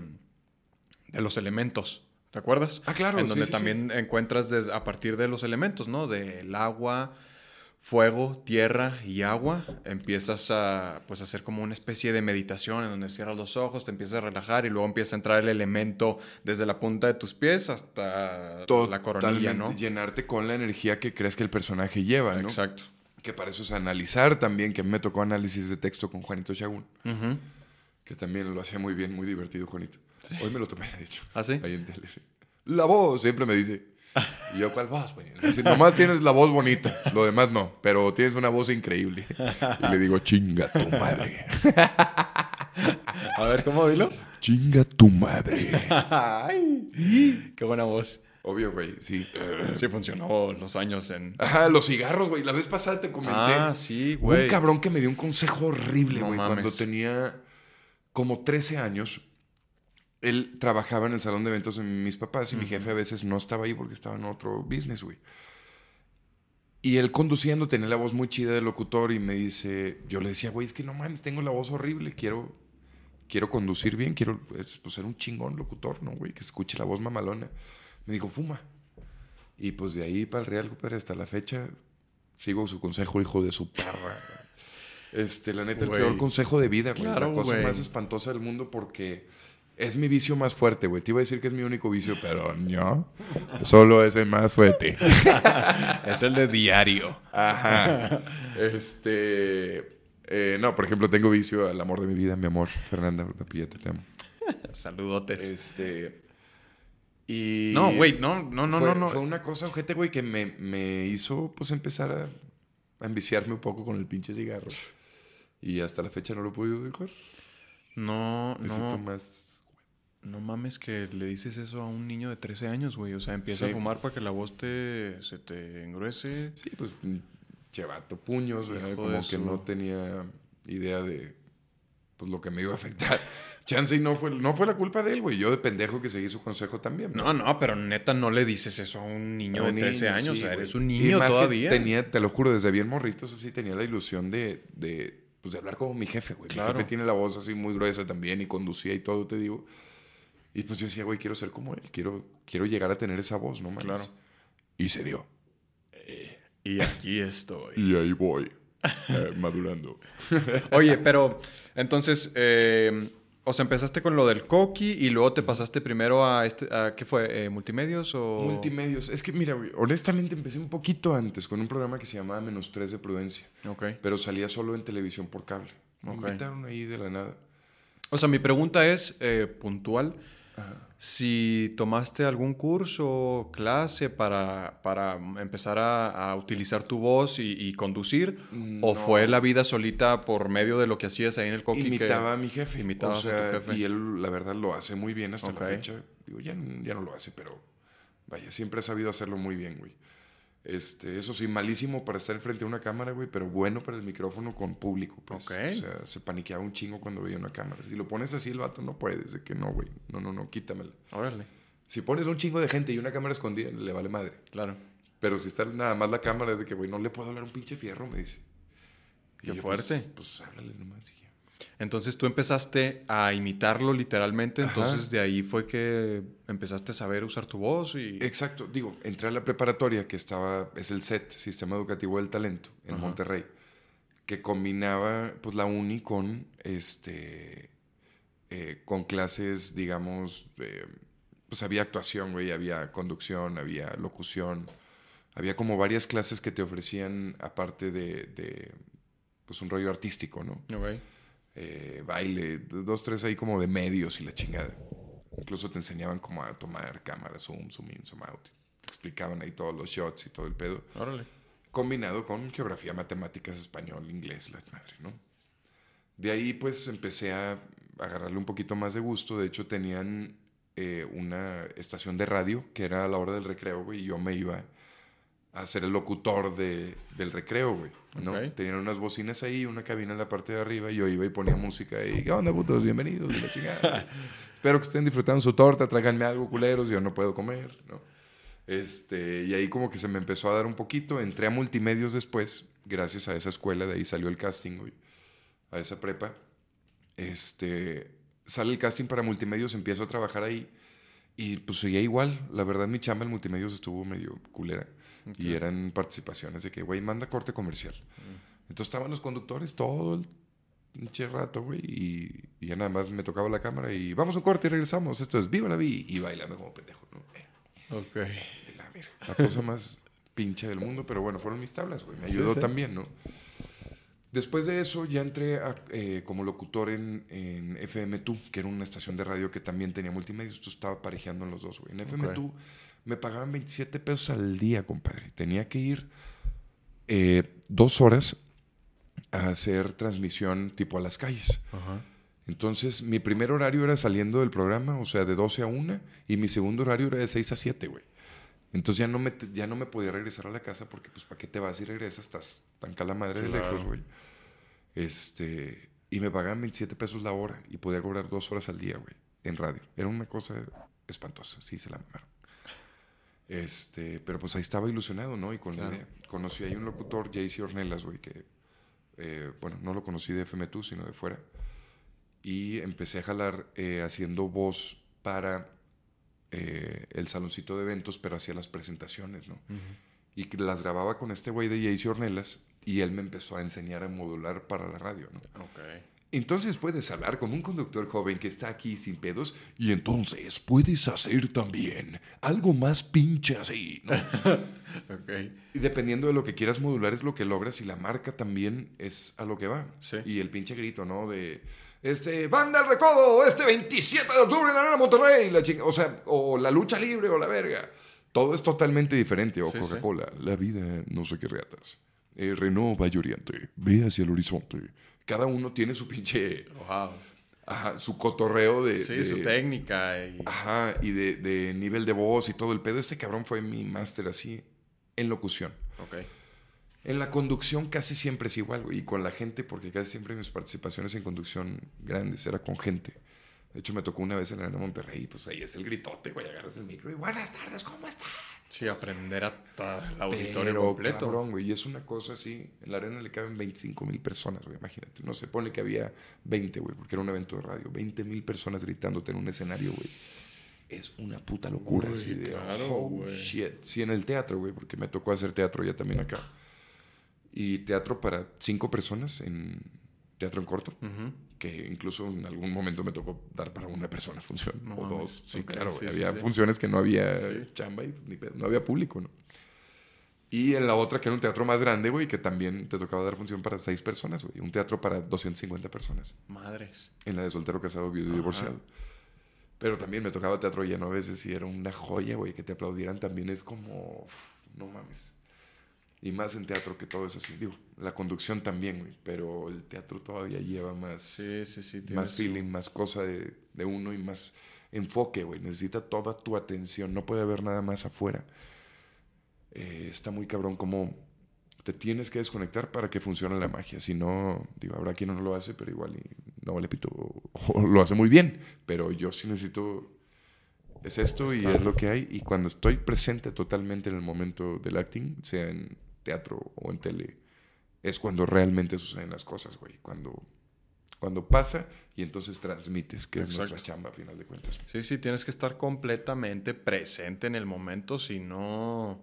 [SPEAKER 1] de los elementos. ¿Te acuerdas?
[SPEAKER 2] Ah, claro,
[SPEAKER 1] En
[SPEAKER 2] sí,
[SPEAKER 1] donde
[SPEAKER 2] sí,
[SPEAKER 1] también encuentras des- a partir de los elementos, ¿no? Del agua, fuego, tierra y agua. Empiezas a pues, hacer como una especie de meditación en donde cierras los ojos, te empiezas a relajar y luego empieza a entrar el elemento desde la punta de tus pies hasta la coronilla, ¿no?
[SPEAKER 2] Totalmente Llenarte con la energía que crees que el personaje lleva, ¿no?
[SPEAKER 1] Exacto.
[SPEAKER 2] Que para eso es analizar también, que me tocó análisis de texto con Juanito Chagún, que también lo hacía muy bien, muy divertido, Juanito. Hoy me lo tomé, de hecho.
[SPEAKER 1] ¿Ah, sí?
[SPEAKER 2] Ahí en tele, sí. La voz, siempre me dice. Y yo, ¿cuál voz? güey? Dice, nomás tienes la voz bonita, lo demás no, pero tienes una voz increíble. Y le digo, chinga tu madre.
[SPEAKER 1] A ver, ¿cómo dilo?
[SPEAKER 2] Chinga tu madre.
[SPEAKER 1] Ay, qué buena voz.
[SPEAKER 2] Obvio, güey, sí.
[SPEAKER 1] Sí funcionó los años en...
[SPEAKER 2] Ajá, los cigarros, güey. La vez pasada te comenté.
[SPEAKER 1] Ah, sí,
[SPEAKER 2] Hubo un
[SPEAKER 1] güey.
[SPEAKER 2] cabrón que me dio un consejo horrible,
[SPEAKER 1] No
[SPEAKER 2] güey, cuando tenía como 13 años. Él trabajaba en el salón de eventos de mis papás y mi jefe a veces no estaba ahí porque estaba en otro business, güey. Y él conduciendo tenía la voz muy chida de locutor y me dice, yo le decía, güey, es que no mames, tengo la voz horrible, quiero, quiero conducir bien, quiero pues, ser un chingón locutor, ¿no, güey? Que escuche la voz mamalona. Me dijo, fuma. Y pues de ahí para el Real, compadre, hasta la fecha, sigo su consejo, hijo de su perra. Este, la neta, el peor consejo de vida, güey.
[SPEAKER 1] Claro,
[SPEAKER 2] la cosa más espantosa del mundo porque es mi vicio más fuerte, güey. Te iba a decir que es mi único vicio, pero no. Solo es el más fuerte.
[SPEAKER 1] Es el de diario.
[SPEAKER 2] Ajá. Este. eh, no, por ejemplo, tengo vicio al amor de mi vida, mi amor. Fernanda Tapillete, te amo.
[SPEAKER 1] Saludotes.
[SPEAKER 2] Este. Y.
[SPEAKER 1] No, güey, no, no, no,
[SPEAKER 2] fue,
[SPEAKER 1] no, no.
[SPEAKER 2] Fue una cosa, ojete, güey, que me, me hizo, pues, empezar a, a enviciarme un poco con el pinche cigarro. Y hasta la fecha no lo he podido dejar.
[SPEAKER 1] No,
[SPEAKER 2] Necesito
[SPEAKER 1] no,
[SPEAKER 2] más.
[SPEAKER 1] No mames que le dices eso a un niño de 13 años, güey. O sea, empieza
[SPEAKER 2] Sí.
[SPEAKER 1] a fumar para que la voz te, se te engruese.
[SPEAKER 2] Sí, pues, chevato puños, como que no tenía idea de pues, lo que me iba a afectar. Chance y no fue, no fue la culpa de él, güey. Yo de pendejo que seguí su consejo también.
[SPEAKER 1] No, no, pero neta no le dices eso a un niño
[SPEAKER 2] A
[SPEAKER 1] de
[SPEAKER 2] un
[SPEAKER 1] 13
[SPEAKER 2] niño,
[SPEAKER 1] años.
[SPEAKER 2] sí,
[SPEAKER 1] o sea, eres
[SPEAKER 2] güey.
[SPEAKER 1] un
[SPEAKER 2] Y
[SPEAKER 1] niño
[SPEAKER 2] que
[SPEAKER 1] todavía.
[SPEAKER 2] tenía, te lo juro, desde bien morrito, eso sí, tenía la ilusión de, de, pues, de hablar como mi jefe, güey.
[SPEAKER 1] Claro.
[SPEAKER 2] Mi jefe tiene la voz así muy gruesa también y conducía y todo, te digo. Y pues yo decía, güey, quiero ser como él. Quiero, quiero llegar a tener esa voz, ¿no mames?
[SPEAKER 1] Claro.
[SPEAKER 2] Y se dio.
[SPEAKER 1] Y aquí estoy.
[SPEAKER 2] Y ahí voy, eh, madurando.
[SPEAKER 1] Oye, pero entonces, eh, o sea, empezaste con lo del coqui y luego te pasaste primero a este, a, ¿qué fue? Eh, ¿Multimedios o...?
[SPEAKER 2] Multimedios. Es que, mira, güey, honestamente empecé un poquito antes con un programa que se llamaba Menos 3 de Prudencia.
[SPEAKER 1] Ok.
[SPEAKER 2] Pero salía solo en televisión por cable. Me
[SPEAKER 1] Ok.
[SPEAKER 2] invitaron ahí de la nada.
[SPEAKER 1] O sea, mi pregunta es eh, puntual. Si tomaste algún curso o clase para, para empezar a, a utilizar tu voz y, y conducir, o
[SPEAKER 2] No.
[SPEAKER 1] fue la vida solita por medio de lo que hacías ahí en el coqui. que-
[SPEAKER 2] Imitaba a mi jefe.
[SPEAKER 1] imitabas
[SPEAKER 2] o sea,
[SPEAKER 1] a tu jefe.
[SPEAKER 2] Y él, la verdad, lo hace muy bien hasta
[SPEAKER 1] Ok.
[SPEAKER 2] la fecha. Digo, ya, ya no lo hace, pero vaya, siempre ha sabido hacerlo muy bien, güey. Este, eso sí, malísimo para estar frente a una cámara, güey, pero bueno para el micrófono con público, pues.
[SPEAKER 1] Ok.
[SPEAKER 2] O sea, se paniqueaba un chingo cuando veía una cámara. Si lo pones así, el vato no puedes, de que no, güey. No, no, no, quítamela.
[SPEAKER 1] Órale,
[SPEAKER 2] Si pones un chingo de gente y una cámara escondida, le vale madre.
[SPEAKER 1] claro.
[SPEAKER 2] Pero si está nada más la cámara, es de que, güey, no le puedo hablar un pinche fierro, me dice. Y
[SPEAKER 1] Qué
[SPEAKER 2] yo,
[SPEAKER 1] fuerte.
[SPEAKER 2] Pues, pues háblale nomás y.
[SPEAKER 1] Entonces tú empezaste a imitarlo literalmente,
[SPEAKER 2] Ajá.
[SPEAKER 1] entonces de ahí fue que empezaste a saber usar tu voz y...
[SPEAKER 2] Exacto, digo, entré a la preparatoria que estaba, es el SET, Sistema Educativo del Talento, en
[SPEAKER 1] Ajá.
[SPEAKER 2] Monterrey, que combinaba pues la uni con este eh, con clases, digamos, eh, pues había actuación, güey, había conducción, había locución, había como varias clases que te ofrecían aparte de, de, pues un rollo artístico, ¿no?
[SPEAKER 1] Ok.
[SPEAKER 2] Eh, baile, dos, tres ahí como de medios y la chingada. Incluso te enseñaban cómo a tomar cámara, zoom, zoom in, zoom out. Te explicaban ahí todos los shots y todo el pedo.
[SPEAKER 1] Órale.
[SPEAKER 2] Combinado con geografía, matemáticas, español, inglés, la madre, ¿no? De ahí pues empecé a agarrarle un poquito más de gusto. De hecho tenían eh, una estación de radio que era a la hora del recreo, güey, y yo me iba a ser el locutor de, del recreo, güey. ¿no? Tenían unas bocinas ahí, una cabina en la parte de arriba, y yo iba y ponía música y, ¿qué onda, putos? Bienvenidos, la chingada. Espero que estén disfrutando su torta, tráiganme algo, culeros, yo no puedo comer, ¿no? Este, y ahí como que se me empezó a dar un poquito. Entré a multimedios después, gracias a esa escuela, de ahí salió el casting, güey, a esa prepa. Este, sale el casting para multimedios, empiezo a trabajar ahí. Y pues seguía igual. La verdad, mi chamba en multimedios estuvo medio culera. Y eran participaciones de que, güey, manda corte comercial. Entonces estaban los conductores todo el pinche rato, güey. Y, y ya nada más me tocaba la cámara y vamos a un corte y regresamos. Esto es Viva la Vi. Y bailando como pendejo, ¿no?
[SPEAKER 1] Ok.
[SPEAKER 2] la verga. La cosa más pinche del mundo, pero bueno, fueron mis tablas, güey. Me ayudó
[SPEAKER 1] sí.
[SPEAKER 2] también, ¿no? Después de eso ya entré a, eh, como locutor en, en FM2, que era una estación de radio que también tenía multimedios. Tú estaba parejeando en los dos, güey. En FM2 me pagaban 27 pesos al día, compadre. Tenía que ir eh, dos horas a hacer transmisión tipo a las calles.
[SPEAKER 1] Ajá.
[SPEAKER 2] Entonces, mi primer horario era saliendo del programa, o sea, de 12 a 1, y mi segundo horario era de 6 a 7, güey. Entonces ya no me, ya no me podía regresar a la casa porque, pues, ¿para qué te vas y regresas? Estás tan cala madre de
[SPEAKER 1] Claro.
[SPEAKER 2] lejos, güey. Este, y me pagaban 27 pesos la hora y podía cobrar dos horas al día, güey, en radio. Era una cosa espantosa, sí se la mamaron. Este, pero pues ahí estaba ilusionado, ¿no? Y con
[SPEAKER 1] Claro.
[SPEAKER 2] la idea. Conocí ahí un locutor, JC Ornelas, güey, que, eh, bueno, no lo conocí de FM2, sino de fuera. Y empecé a jalar eh, haciendo voz para eh, el saloncito de eventos, pero hacía las presentaciones, ¿no? Y que las grababa con este güey de JC Ornelas y él me empezó a enseñar a modular para la radio, ¿no?
[SPEAKER 1] Ok.
[SPEAKER 2] Entonces puedes hablar como un conductor joven que está aquí sin pedos y entonces puedes hacer también algo más pinche así, ¿no?
[SPEAKER 1] Ok.
[SPEAKER 2] Y dependiendo de lo que quieras modular es lo que logras y la marca también es a lo que va.
[SPEAKER 1] Sí.
[SPEAKER 2] Y el pinche grito, ¿no? De, este, Banda al Recodo, este 27 de octubre en la Arena Monterrey, la chinga- o sea, o la lucha libre o la verga. Todo es totalmente diferente. O
[SPEAKER 1] Sí, sí.
[SPEAKER 2] Coca-Cola, la vida no sé qué reatas. Eh, Renault Valle Oriente, ve hacia el horizonte. Cada uno tiene su pinche,
[SPEAKER 1] Wow.
[SPEAKER 2] ajá, su cotorreo de...
[SPEAKER 1] Sí,
[SPEAKER 2] de-
[SPEAKER 1] su técnica y...
[SPEAKER 2] Ajá, y de, de nivel de voz y todo el pedo. Este cabrón fue mi máster así en locución.
[SPEAKER 1] Ok.
[SPEAKER 2] En la conducción casi siempre es igual, güey. Y con la gente, porque casi siempre mis participaciones en conducción grandes era con gente. De hecho, me tocó una vez en la Arena Monterrey, pues ahí es el gritote, güey. Agarras el micro y buenas tardes, ¿cómo están?
[SPEAKER 1] Sí, aprender a el auditorio
[SPEAKER 2] Pero,
[SPEAKER 1] completo.
[SPEAKER 2] cabrón, güey. Y es una cosa así. En la arena le caben 25 mil personas, güey. Imagínate. No se pone que había 20, güey, porque era un evento de radio. 20 mil personas gritándote en un escenario, güey. es una puta locura.
[SPEAKER 1] Uy,
[SPEAKER 2] así de,
[SPEAKER 1] claro,
[SPEAKER 2] oh,
[SPEAKER 1] güey.
[SPEAKER 2] shit. Sí, en el teatro, güey, porque me tocó hacer teatro ya también acá. Y teatro para cinco personas en teatro en corto,
[SPEAKER 1] Ujú.
[SPEAKER 2] Que incluso en algún momento me tocó dar para una persona función
[SPEAKER 1] No
[SPEAKER 2] o dos. Sí,
[SPEAKER 1] Ok,
[SPEAKER 2] claro,
[SPEAKER 1] sí,
[SPEAKER 2] güey,
[SPEAKER 1] sí,
[SPEAKER 2] había
[SPEAKER 1] sí.
[SPEAKER 2] funciones que no había chamba y ni no había público, ¿no? Y en la otra, que era un teatro más grande, güey, que también te tocaba dar función para seis personas, güey. Un teatro para 250 personas.
[SPEAKER 1] Madres.
[SPEAKER 2] En la de soltero, casado, viudo y divorciado. Pero también me tocaba teatro lleno a veces y era una joya, güey. Que te aplaudieran también es como... uf, no mames. Y más en teatro que todo es así. Digo, la conducción también, güey. Pero el teatro todavía lleva más...
[SPEAKER 1] Sí, sí, sí.
[SPEAKER 2] más feeling, más cosa de, de uno y más enfoque, güey. Necesita toda tu atención. No puede haber nada más afuera. Eh, está muy cabrón como te tienes que desconectar para que funcione la magia. Si no, digo, habrá quien no lo hace, pero igual no vale pito. O, o lo hace muy bien. Pero yo sí necesito. Es esto y es lo que hay. Y cuando estoy presente totalmente en el momento del acting, sea en teatro o en tele, es cuando realmente suceden las cosas, güey. Cuando, cuando pasa y entonces transmites, que es nuestra chamba a final de cuentas.
[SPEAKER 1] Sí, sí, tienes que estar completamente presente en el momento, si no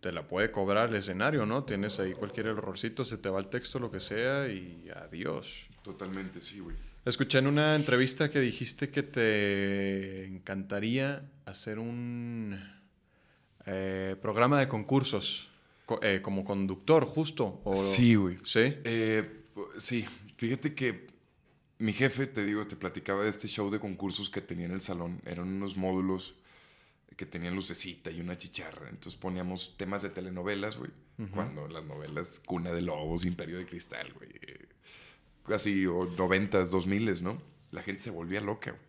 [SPEAKER 1] te la puede cobrar el escenario, ¿no? Tienes ahí cualquier errorcito, se te va el texto, lo que sea, y adiós.
[SPEAKER 2] Totalmente, sí, güey.
[SPEAKER 1] Escuché en una entrevista que dijiste que te encantaría hacer un eh, programa de concursos co- eh, como conductor, justo. o-
[SPEAKER 2] Sí, güey.
[SPEAKER 1] ¿Sí?
[SPEAKER 2] Eh, sí, fíjate que mi jefe, te digo, te platicaba de este show de concursos que tenía en el salón. Eran unos módulos que tenían lucecita y una chicharra. Entonces poníamos temas de telenovelas, güey. Cuando las novelas Cuna de Lobos, Imperio de Cristal, güey. Casi o noventas, dos miles, ¿no? La gente se volvía loca, güey.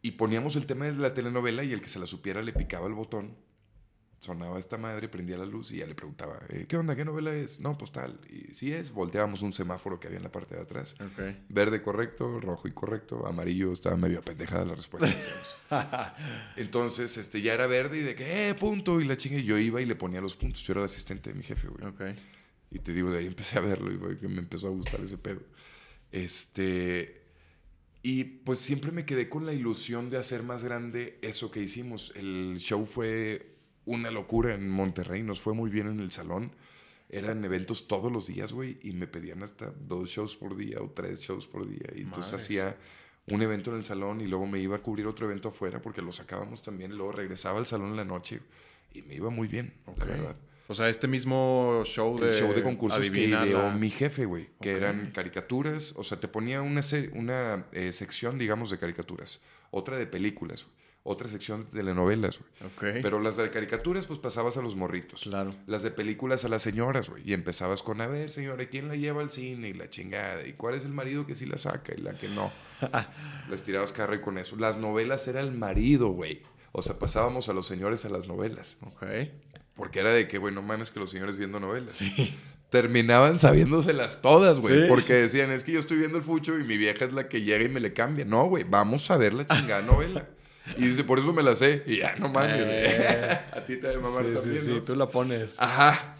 [SPEAKER 2] Y poníamos el tema de la telenovela y el que se la supiera le picaba el botón sonaba esta madre, prendía la luz y ya le preguntaba, eh, ¿qué onda? ¿Qué novela es? No, pues tal. Y si es, volteábamos un semáforo que había en la parte de atrás.
[SPEAKER 1] Ok.
[SPEAKER 2] Verde correcto, rojo incorrecto, amarillo estaba medio apendejada la respuesta. Entonces, este, ya era verde y de que, eh, punto, y la chinga, y yo iba y le ponía los puntos. Yo era el asistente de mi jefe, güey. Y te digo, de ahí empecé a verlo y que me empezó a gustar ese pedo. Este. Y pues siempre me quedé con la ilusión de hacer más grande eso que hicimos. El show fue una locura en Monterrey, nos fue muy bien en el salón. Eran eventos todos los días, güey, y me pedían hasta dos shows por día o tres shows por día. Y entonces hacía un evento en el salón y luego me iba a cubrir otro evento afuera porque lo sacábamos también. Y luego regresaba al salón en la noche y me iba muy bien, la verdad
[SPEAKER 1] O sea, este mismo show de...
[SPEAKER 2] show de concursos que
[SPEAKER 1] adivina
[SPEAKER 2] ideó
[SPEAKER 1] la-
[SPEAKER 2] mi jefe, güey. Que eran caricaturas. O sea, te ponía una, una eh, sección, digamos, de caricaturas. Otra de películas. güey. Otra sección de telenovelas, güey. Pero las de caricaturas, pues pasabas a los morritos.
[SPEAKER 1] Claro.
[SPEAKER 2] Las de películas a las señoras, güey. Y empezabas con, a ver, señora, ¿quién la lleva al cine? Y la chingada. ¿Y cuál es el marido que sí la saca y la que no? Les tirabas carro y con eso. Las novelas era el marido, güey. O sea, pasábamos a los señores a las novelas.
[SPEAKER 1] Ok.
[SPEAKER 2] Porque era de que, güey, no mames que los señores viendo novelas. Terminaban sabiéndoselas todas, güey.
[SPEAKER 1] Sí.
[SPEAKER 2] Porque decían, es que yo estoy viendo el fucho y mi vieja es la que llega y me le cambia. No, güey, vamos a ver la chingada novela. Y dice, por eso me la sé. Y ya, no mames.
[SPEAKER 1] Eh.
[SPEAKER 2] A ti te debe mamar
[SPEAKER 1] sí, sí,
[SPEAKER 2] también,
[SPEAKER 1] sí,
[SPEAKER 2] ¿no?
[SPEAKER 1] tú la pones.
[SPEAKER 2] Ajá.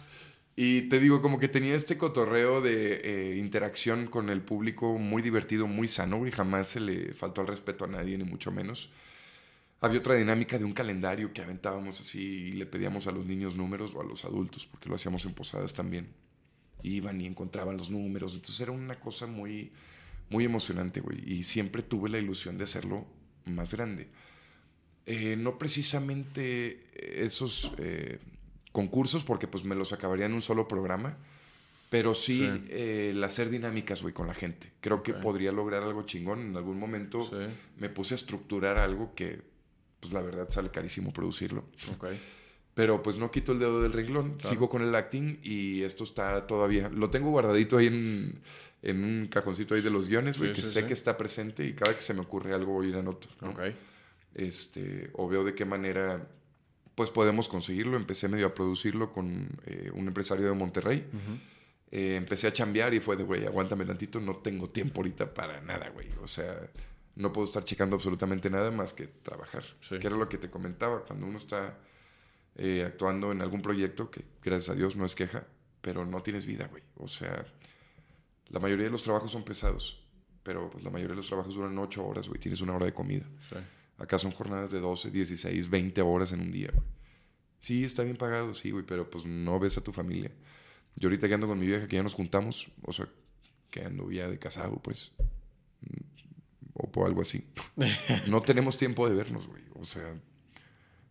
[SPEAKER 2] Y te digo, como que tenía este cotorreo de eh, interacción con el público muy divertido, muy sano, güey. Jamás se le faltó al respeto a nadie, ni mucho menos. Había otra dinámica de un calendario que aventábamos así y le pedíamos a los niños números o a los adultos, porque lo hacíamos en posadas también. Iban y encontraban los números. Entonces era una cosa muy, muy emocionante, güey. Y siempre tuve la ilusión de hacerlo más grande. Eh, no precisamente esos eh, concursos, porque pues me los acabaría en un solo programa, pero sí,
[SPEAKER 1] Sí.
[SPEAKER 2] eh, el hacer dinámicas, güey, con la gente. Creo que podría lograr algo chingón. En algún momento
[SPEAKER 1] Sí.
[SPEAKER 2] me puse a estructurar algo que, pues la verdad, sale carísimo producirlo. Pero pues no quito el dedo del renglón,
[SPEAKER 1] Claro.
[SPEAKER 2] sigo con el acting y esto está todavía. Lo tengo guardadito ahí en, en un cajoncito ahí de los guiones, güey,
[SPEAKER 1] Sí,
[SPEAKER 2] que sé que está presente y cada que se me ocurre algo voy a ir.
[SPEAKER 1] Ok.
[SPEAKER 2] Este, o veo de qué manera pues podemos conseguirlo. Empecé medio a producirlo con eh, un empresario de Monterrey. Eh, empecé a chambear y fue de, güey, aguántame tantito, no tengo tiempo ahorita para nada, güey. O sea, no puedo estar checando absolutamente nada más que trabajar.
[SPEAKER 1] Sí.
[SPEAKER 2] Que era lo que te comentaba, cuando uno está eh, actuando en algún proyecto, que gracias a Dios no es queja, pero no tienes vida, güey. O sea, la mayoría de los trabajos son pesados, pero pues, la mayoría de los trabajos duran ocho horas, güey. Tienes una hora de comida.
[SPEAKER 1] Sí.
[SPEAKER 2] Acá son jornadas de 12, 16, 20 horas en un día, güey. Sí, está bien pagado, sí, güey, pero pues no ves a tu familia. Yo ahorita que ando con mi vieja, que ya nos juntamos, o sea, que ando ya de casado, pues, o por algo así. No tenemos tiempo de vernos, güey. O sea,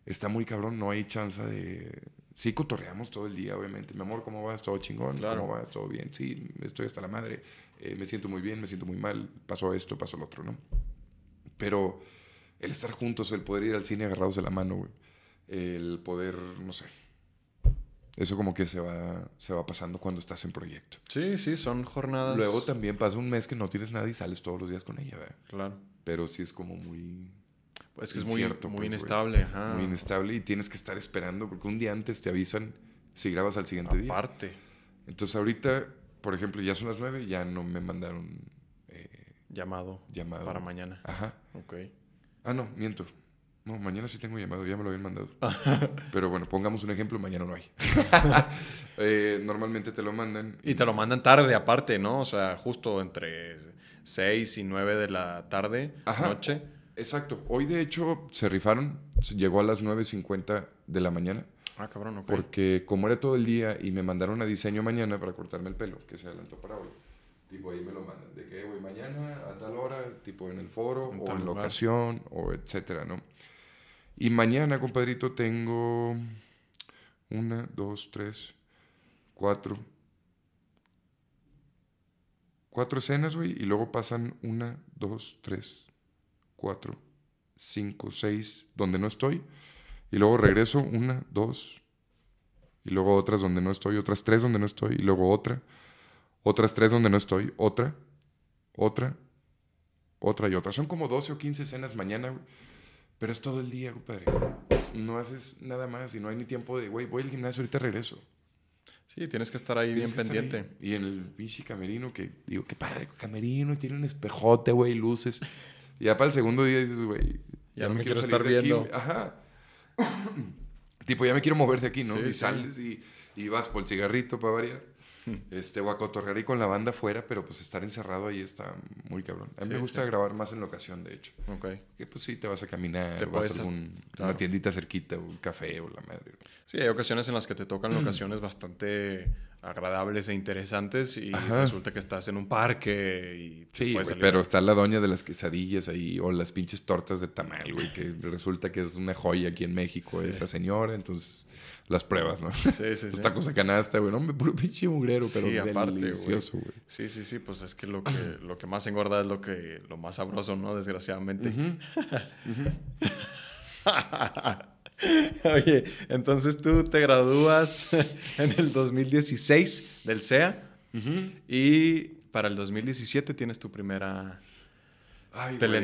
[SPEAKER 2] está muy cabrón, no hay chance de... Sí, cotorreamos todo el día, obviamente. Mi amor, ¿cómo vas? ¿Todo chingón?
[SPEAKER 1] Claro.
[SPEAKER 2] ¿Cómo vas? ¿Todo bien? Sí, estoy hasta la madre. Eh, me siento muy bien, me siento muy mal. Pasó esto, pasó lo otro, ¿no? Pero el estar juntos, el poder ir al cine agarrados de la mano, güey. El poder, no sé. Eso como que se va, se va pasando cuando estás en proyecto.
[SPEAKER 1] Sí, sí, son jornadas.
[SPEAKER 2] Luego también pasa un mes que no tienes nada y sales todos los días con ella, ¿verdad?
[SPEAKER 1] Claro.
[SPEAKER 2] Pero sí es como muy...
[SPEAKER 1] Pues es que es muy, muy
[SPEAKER 2] pues,
[SPEAKER 1] inestable, ajá.
[SPEAKER 2] muy inestable y tienes que estar esperando porque un día antes te avisan si grabas al siguiente día.
[SPEAKER 1] Aparte.
[SPEAKER 2] Entonces ahorita, por ejemplo, ya son las nueve, ya no me mandaron eh,
[SPEAKER 1] Llamado.
[SPEAKER 2] llamado.
[SPEAKER 1] Para mañana.
[SPEAKER 2] Ajá.
[SPEAKER 1] Ok.
[SPEAKER 2] Ah, no, miento. No, mañana sí tengo llamado, ya me lo habían mandado. Pero bueno, pongamos un ejemplo, mañana no hay. Eh, normalmente te lo mandan.
[SPEAKER 1] Y te lo mandan tarde aparte, ¿no? O sea, justo entre 6 y 9 de la tarde,
[SPEAKER 2] Ajá.
[SPEAKER 1] noche.
[SPEAKER 2] Exacto. Hoy de hecho se rifaron, llegó a las 9.50 de la mañana.
[SPEAKER 1] Ah, cabrón, ok.
[SPEAKER 2] Porque como era todo el día y me mandaron a diseño mañana para cortarme el pelo, que se adelantó para hoy. Tipo, ahí me lo mandan. De que, güey, mañana a tal hora, tipo en el foro,
[SPEAKER 1] En
[SPEAKER 2] o en
[SPEAKER 1] lugar.
[SPEAKER 2] ocasión, o etcétera, ¿no? Y mañana, compadrito, tengo una, dos, tres, cuatro. Cuatro escenas, güey, y luego pasan una, dos, tres, cuatro, cinco, seis, donde no estoy. Y luego regreso, una, dos, y luego otras donde no estoy, otras tres donde no estoy, y luego otra, otras tres donde no estoy, otra, otra, otra y otra. Son como 12 o 15 escenas mañana, güey. Pero es todo el día, compadre. No haces nada más y no hay ni tiempo de, güey, voy al gimnasio, ahorita regreso.
[SPEAKER 1] Sí, tienes que estar ahí bien
[SPEAKER 2] Tienes
[SPEAKER 1] pendiente.
[SPEAKER 2] ahí. Y en el pinche camerino, que digo, qué padre, camerino, tiene un espejote, güey, luces. Y ya para el segundo día dices, güey,
[SPEAKER 1] Ya no me quiero
[SPEAKER 2] salir
[SPEAKER 1] estar
[SPEAKER 2] aquí,
[SPEAKER 1] viendo.
[SPEAKER 2] Ajá. tipo, ya me quiero mover de aquí, ¿no?
[SPEAKER 1] Sí,
[SPEAKER 2] y
[SPEAKER 1] sí.
[SPEAKER 2] sales y, y vas por el cigarrito para variar. Este, o a cotorrear ahí con la banda afuera, pero pues estar encerrado ahí está muy cabrón. A mí
[SPEAKER 1] Sí,
[SPEAKER 2] me gusta
[SPEAKER 1] sí.
[SPEAKER 2] grabar más en la ocasión, de hecho.
[SPEAKER 1] Ok.
[SPEAKER 2] Que pues sí, te vas a caminar,
[SPEAKER 1] Te
[SPEAKER 2] vas a algún,
[SPEAKER 1] claro.
[SPEAKER 2] una tiendita cerquita, un café o la madre.
[SPEAKER 1] Sí, hay ocasiones en las que te tocan locaciones bastante agradables e interesantes y
[SPEAKER 2] Ajá.
[SPEAKER 1] resulta que estás en un parque y
[SPEAKER 2] Sí, pero está la doña de las quesadillas ahí, o las pinches tortas de tamal, güey, que resulta que es una joya aquí en México
[SPEAKER 1] Sí.
[SPEAKER 2] esa señora, entonces las pruebas, ¿no?
[SPEAKER 1] Sí, sí, sí.
[SPEAKER 2] Los tacos de canasta, güey, no, hombre, puro pinche mugrero, pero
[SPEAKER 1] Sí, aparte, güey.
[SPEAKER 2] delicioso, güey.
[SPEAKER 1] Sí, sí, sí, pues es que lo que, lo que más engorda es lo que lo más sabroso, ¿no? Desgraciadamente. Oye, entonces tú te gradúas en el 2016 del CEA y para el 2017 tienes tu primera
[SPEAKER 2] Ay, güey.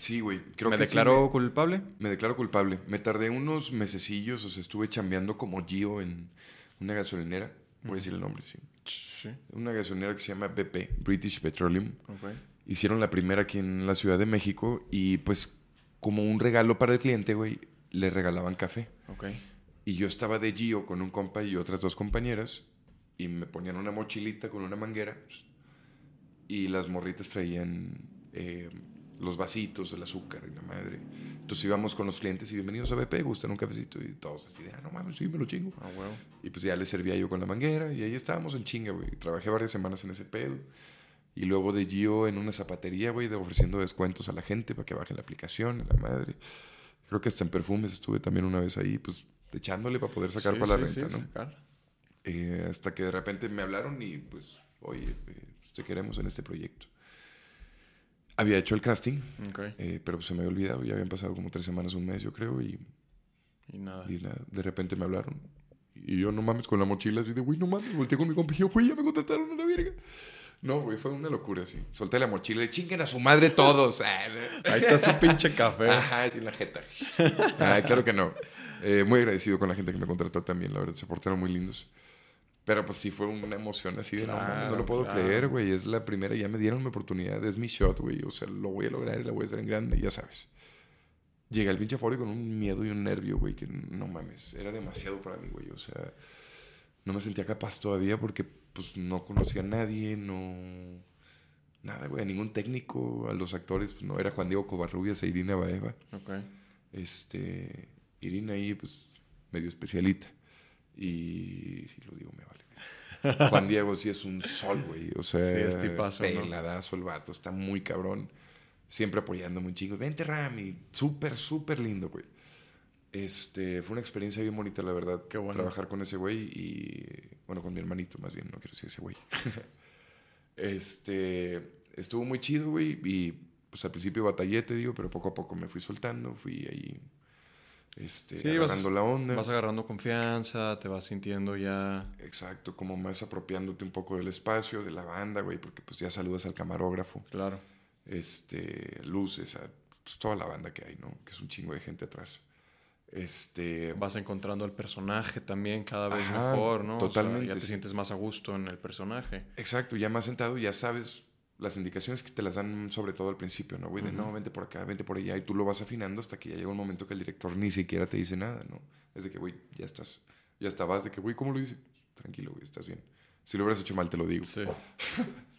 [SPEAKER 2] Sí, güey, creo
[SPEAKER 1] ¿Me
[SPEAKER 2] que sí
[SPEAKER 1] declaró culpable?
[SPEAKER 2] me, declaro culpable. Me tardé unos mesecillos, o sea, estuve chambeando como Gio en una gasolinera, voy a decir el nombre, sí.
[SPEAKER 1] Sí.
[SPEAKER 2] Una gasolinera que se llama BP, British Petroleum.
[SPEAKER 1] Ok.
[SPEAKER 2] Hicieron la primera aquí en la Ciudad de México y pues como un regalo para el cliente, güey, le regalaban café.
[SPEAKER 1] Ok.
[SPEAKER 2] Y yo estaba de Gio con un compa y otras dos compañeras y me ponían una mochilita con una manguera y las morritas traían eh, los vasitos, el azúcar y la madre. Entonces íbamos con los clientes y bienvenidos a BP, gustan un cafecito y todos así de, ah, no mames, sí, me lo chingo.
[SPEAKER 1] Ah.
[SPEAKER 2] Y pues ya les servía yo con la manguera y ahí estábamos en chinga, güey. Trabajé varias semanas en ese pedo. Y luego de Gio en una zapatería, güey, de ofreciendo descuentos a la gente para que bajen la aplicación, la madre. Creo que hasta en perfumes estuve también una vez ahí, pues echándole para poder sacar
[SPEAKER 1] Sí,
[SPEAKER 2] para la
[SPEAKER 1] sí,
[SPEAKER 2] renta,
[SPEAKER 1] sí,
[SPEAKER 2] ¿no?
[SPEAKER 1] sacar.
[SPEAKER 2] Eh, hasta que de repente me hablaron y pues, oye, eh, pues, te queremos en este proyecto. Había hecho el casting,
[SPEAKER 1] Ok.
[SPEAKER 2] eh, pero se me había olvidado, ya habían pasado como tres semanas, un mes, yo creo, y,
[SPEAKER 1] Y nada.
[SPEAKER 2] y nada, de repente me hablaron. Y yo no mames con la mochila así de, güey, no mames, volteé con mi compa y yo, güey, ya me contrataron a la verga. No, güey, fue una locura así. Solté la mochila y chinguen a su madre todos. Ah.
[SPEAKER 1] Ahí está su pinche café.
[SPEAKER 2] Ajá, en la jeta. Ah, claro que no. Eh, muy agradecido con la gente que me contrató también, la verdad, se portaron muy lindos. Pero pues sí fue una emoción así de no mames, no
[SPEAKER 1] Claro,
[SPEAKER 2] lo puedo
[SPEAKER 1] claro.
[SPEAKER 2] creer, güey. Es la primera, ya me dieron mi oportunidad, es mi shot, güey. O sea, lo voy a lograr y la voy a hacer en grande, ya sabes. Llegué al pinche foro con un miedo y un nervio, güey, que no mames, era demasiado para mí, güey. O sea, no me sentía capaz todavía porque pues no conocía a nadie, no, nada, güey, ningún técnico, a los actores, pues no, era Juan Diego Covarrubias e Irina Baeva.
[SPEAKER 1] Ok.
[SPEAKER 2] Este, Irina ahí, pues, medio especialita. Y si lo digo, me vale. Juan Diego sí es un sol, güey. O sea,
[SPEAKER 1] Sí, es tipazo, ¿no?
[SPEAKER 2] peladazo el vato, está muy cabrón. Siempre apoyándome un chingo. Vente, Rami. Súper, súper lindo, güey. Este, fue una experiencia bien bonita, la verdad.
[SPEAKER 1] Qué bueno.
[SPEAKER 2] Trabajar con ese güey y, bueno, con mi hermanito más bien, no quiero decir ese güey. este, estuvo muy chido, güey. Y, pues al principio batallé, te digo, pero poco a poco me fui soltando. Fui ahí, este,
[SPEAKER 1] Sí, vas-
[SPEAKER 2] agarrando la onda.
[SPEAKER 1] Vas agarrando confianza, te vas sintiendo ya.
[SPEAKER 2] Exacto, como más apropiándote un poco del espacio, de la banda, güey, porque pues ya saludas al camarógrafo,
[SPEAKER 1] Claro.
[SPEAKER 2] este, luces, a pues, toda la banda que hay, ¿no? Que es un chingo de gente atrás. Este,
[SPEAKER 1] Vas encontrando al personaje también cada vez
[SPEAKER 2] Ajá,
[SPEAKER 1] mejor, ¿no? O sea,
[SPEAKER 2] totalmente,
[SPEAKER 1] ya te sientes más a gusto en el personaje.
[SPEAKER 2] exacto, ya más sentado, ya sabes las indicaciones que te las dan sobre todo al principio, ¿no? Güey, de no, vente por acá, vente por allá, y tú lo vas afinando hasta que ya llega un momento que el director ni siquiera te dice nada, ¿no? Es de que, güey, ya estás, ya estabas, de que, güey, ¿cómo lo hice? Tranquilo, güey, estás bien. Si lo hubieras hecho mal, te lo digo.
[SPEAKER 1] Sí.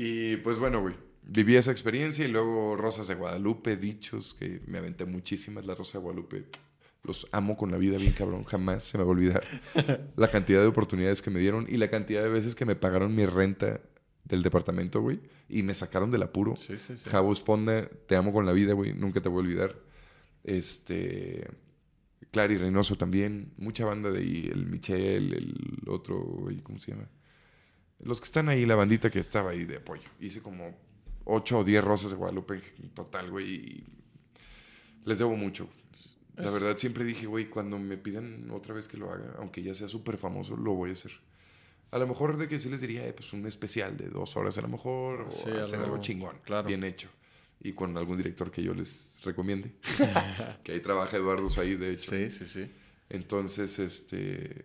[SPEAKER 2] Y pues bueno, güey, viví esa experiencia y luego Rosas de Guadalupe, dichos, que me aventé muchísimas. La Rosa de Guadalupe, los amo con la vida bien cabrón, jamás se me va a olvidar la cantidad de oportunidades que me dieron y la cantidad de veces que me pagaron mi renta del departamento, güey, y me sacaron del apuro.
[SPEAKER 1] Sí, sí, sí.
[SPEAKER 2] Javo Esponda, te amo con la vida, güey, nunca te voy a olvidar. Este. Clary Reynoso también, mucha banda de ahí, el Michel, el otro, güey, ¿cómo se llama? Los que están ahí, la bandita que estaba ahí de apoyo. Hice como 8 o 10 rosas de Guadalupe en total, güey, y les debo mucho. La
[SPEAKER 1] Es-
[SPEAKER 2] verdad, siempre dije, güey, cuando me pidan otra vez que lo haga, aunque ya sea súper famoso, lo voy a hacer. A lo mejor de que sí les diría, eh, pues un especial de dos horas a lo mejor, o
[SPEAKER 1] Sí,
[SPEAKER 2] hacer
[SPEAKER 1] algo-
[SPEAKER 2] algo chingón,
[SPEAKER 1] claro.
[SPEAKER 2] bien hecho. Y con algún director que yo les recomiende. que ahí trabaja Eduardo ahí, de hecho.
[SPEAKER 1] Sí, sí, sí.
[SPEAKER 2] Entonces, este.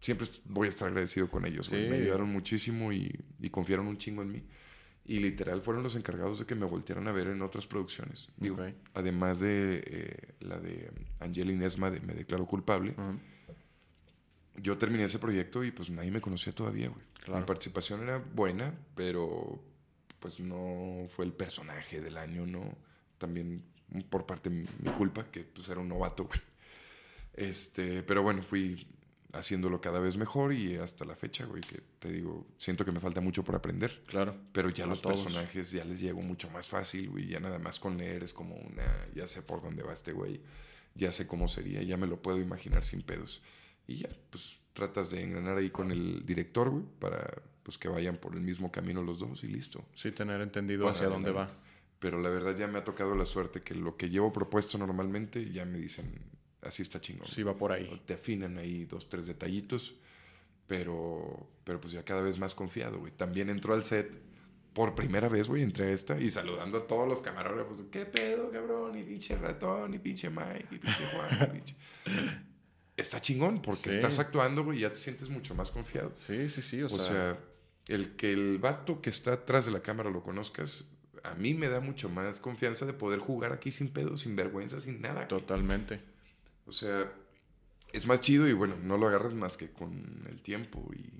[SPEAKER 2] Siempre voy a estar agradecido con ellos.
[SPEAKER 1] Sí.
[SPEAKER 2] Me ayudaron muchísimo y, y confiaron un chingo en mí. Y literal fueron los encargados de que me voltearan a ver en otras producciones. Digo,
[SPEAKER 1] Ok.
[SPEAKER 2] además de eh, la de Angelina Esma de Me Declaro Culpable,
[SPEAKER 1] Ajá.
[SPEAKER 2] Yo terminé ese proyecto y pues nadie me conocía todavía, güey.
[SPEAKER 1] Claro.
[SPEAKER 2] Mi participación era buena, pero pues no fue el personaje del año, ¿no? También por parte mi mi culpa, que pues era un novato, güey. Este, pero bueno, fui haciéndolo cada vez mejor y hasta la fecha, güey, que te digo, siento que me falta mucho por aprender.
[SPEAKER 1] Claro.
[SPEAKER 2] Pero ya los
[SPEAKER 1] todos.
[SPEAKER 2] personajes ya les llego mucho más fácil, güey. Ya nada más con leer es como una. Ya sé por dónde va este güey. Ya sé cómo sería. Ya me lo puedo imaginar sin pedos. Y ya, pues tratas de engranar ahí con el director, güey. Para pues que vayan por el mismo camino los dos y listo.
[SPEAKER 1] Sí, tener entendido hacia dónde va.
[SPEAKER 2] Pero la verdad ya me ha tocado la suerte que lo que llevo propuesto normalmente ya me dicen, así está chingón.
[SPEAKER 1] Sí, va por ahí.
[SPEAKER 2] Te afinan ahí dos, tres detallitos, pero, pero pues ya cada vez más confiado, güey. También entró al set por primera vez, güey, entré a esta y saludando a todos los camarógrafos. ¿Qué pedo, cabrón? Y pinche ratón, y pinche Mike, y pinche Juan, y pinche... Está chingón porque
[SPEAKER 1] Sí.
[SPEAKER 2] estás actuando, güey, y ya te sientes mucho más confiado.
[SPEAKER 1] Sí, sí, sí. O,
[SPEAKER 2] O,
[SPEAKER 1] sea,
[SPEAKER 2] sea, el que el vato que está atrás de la cámara lo conozcas, a mí me da mucho más confianza de poder jugar aquí sin pedo, sin vergüenza, sin nada. güey.
[SPEAKER 1] totalmente.
[SPEAKER 2] O sea, es más chido y bueno, no lo agarras más que con el tiempo y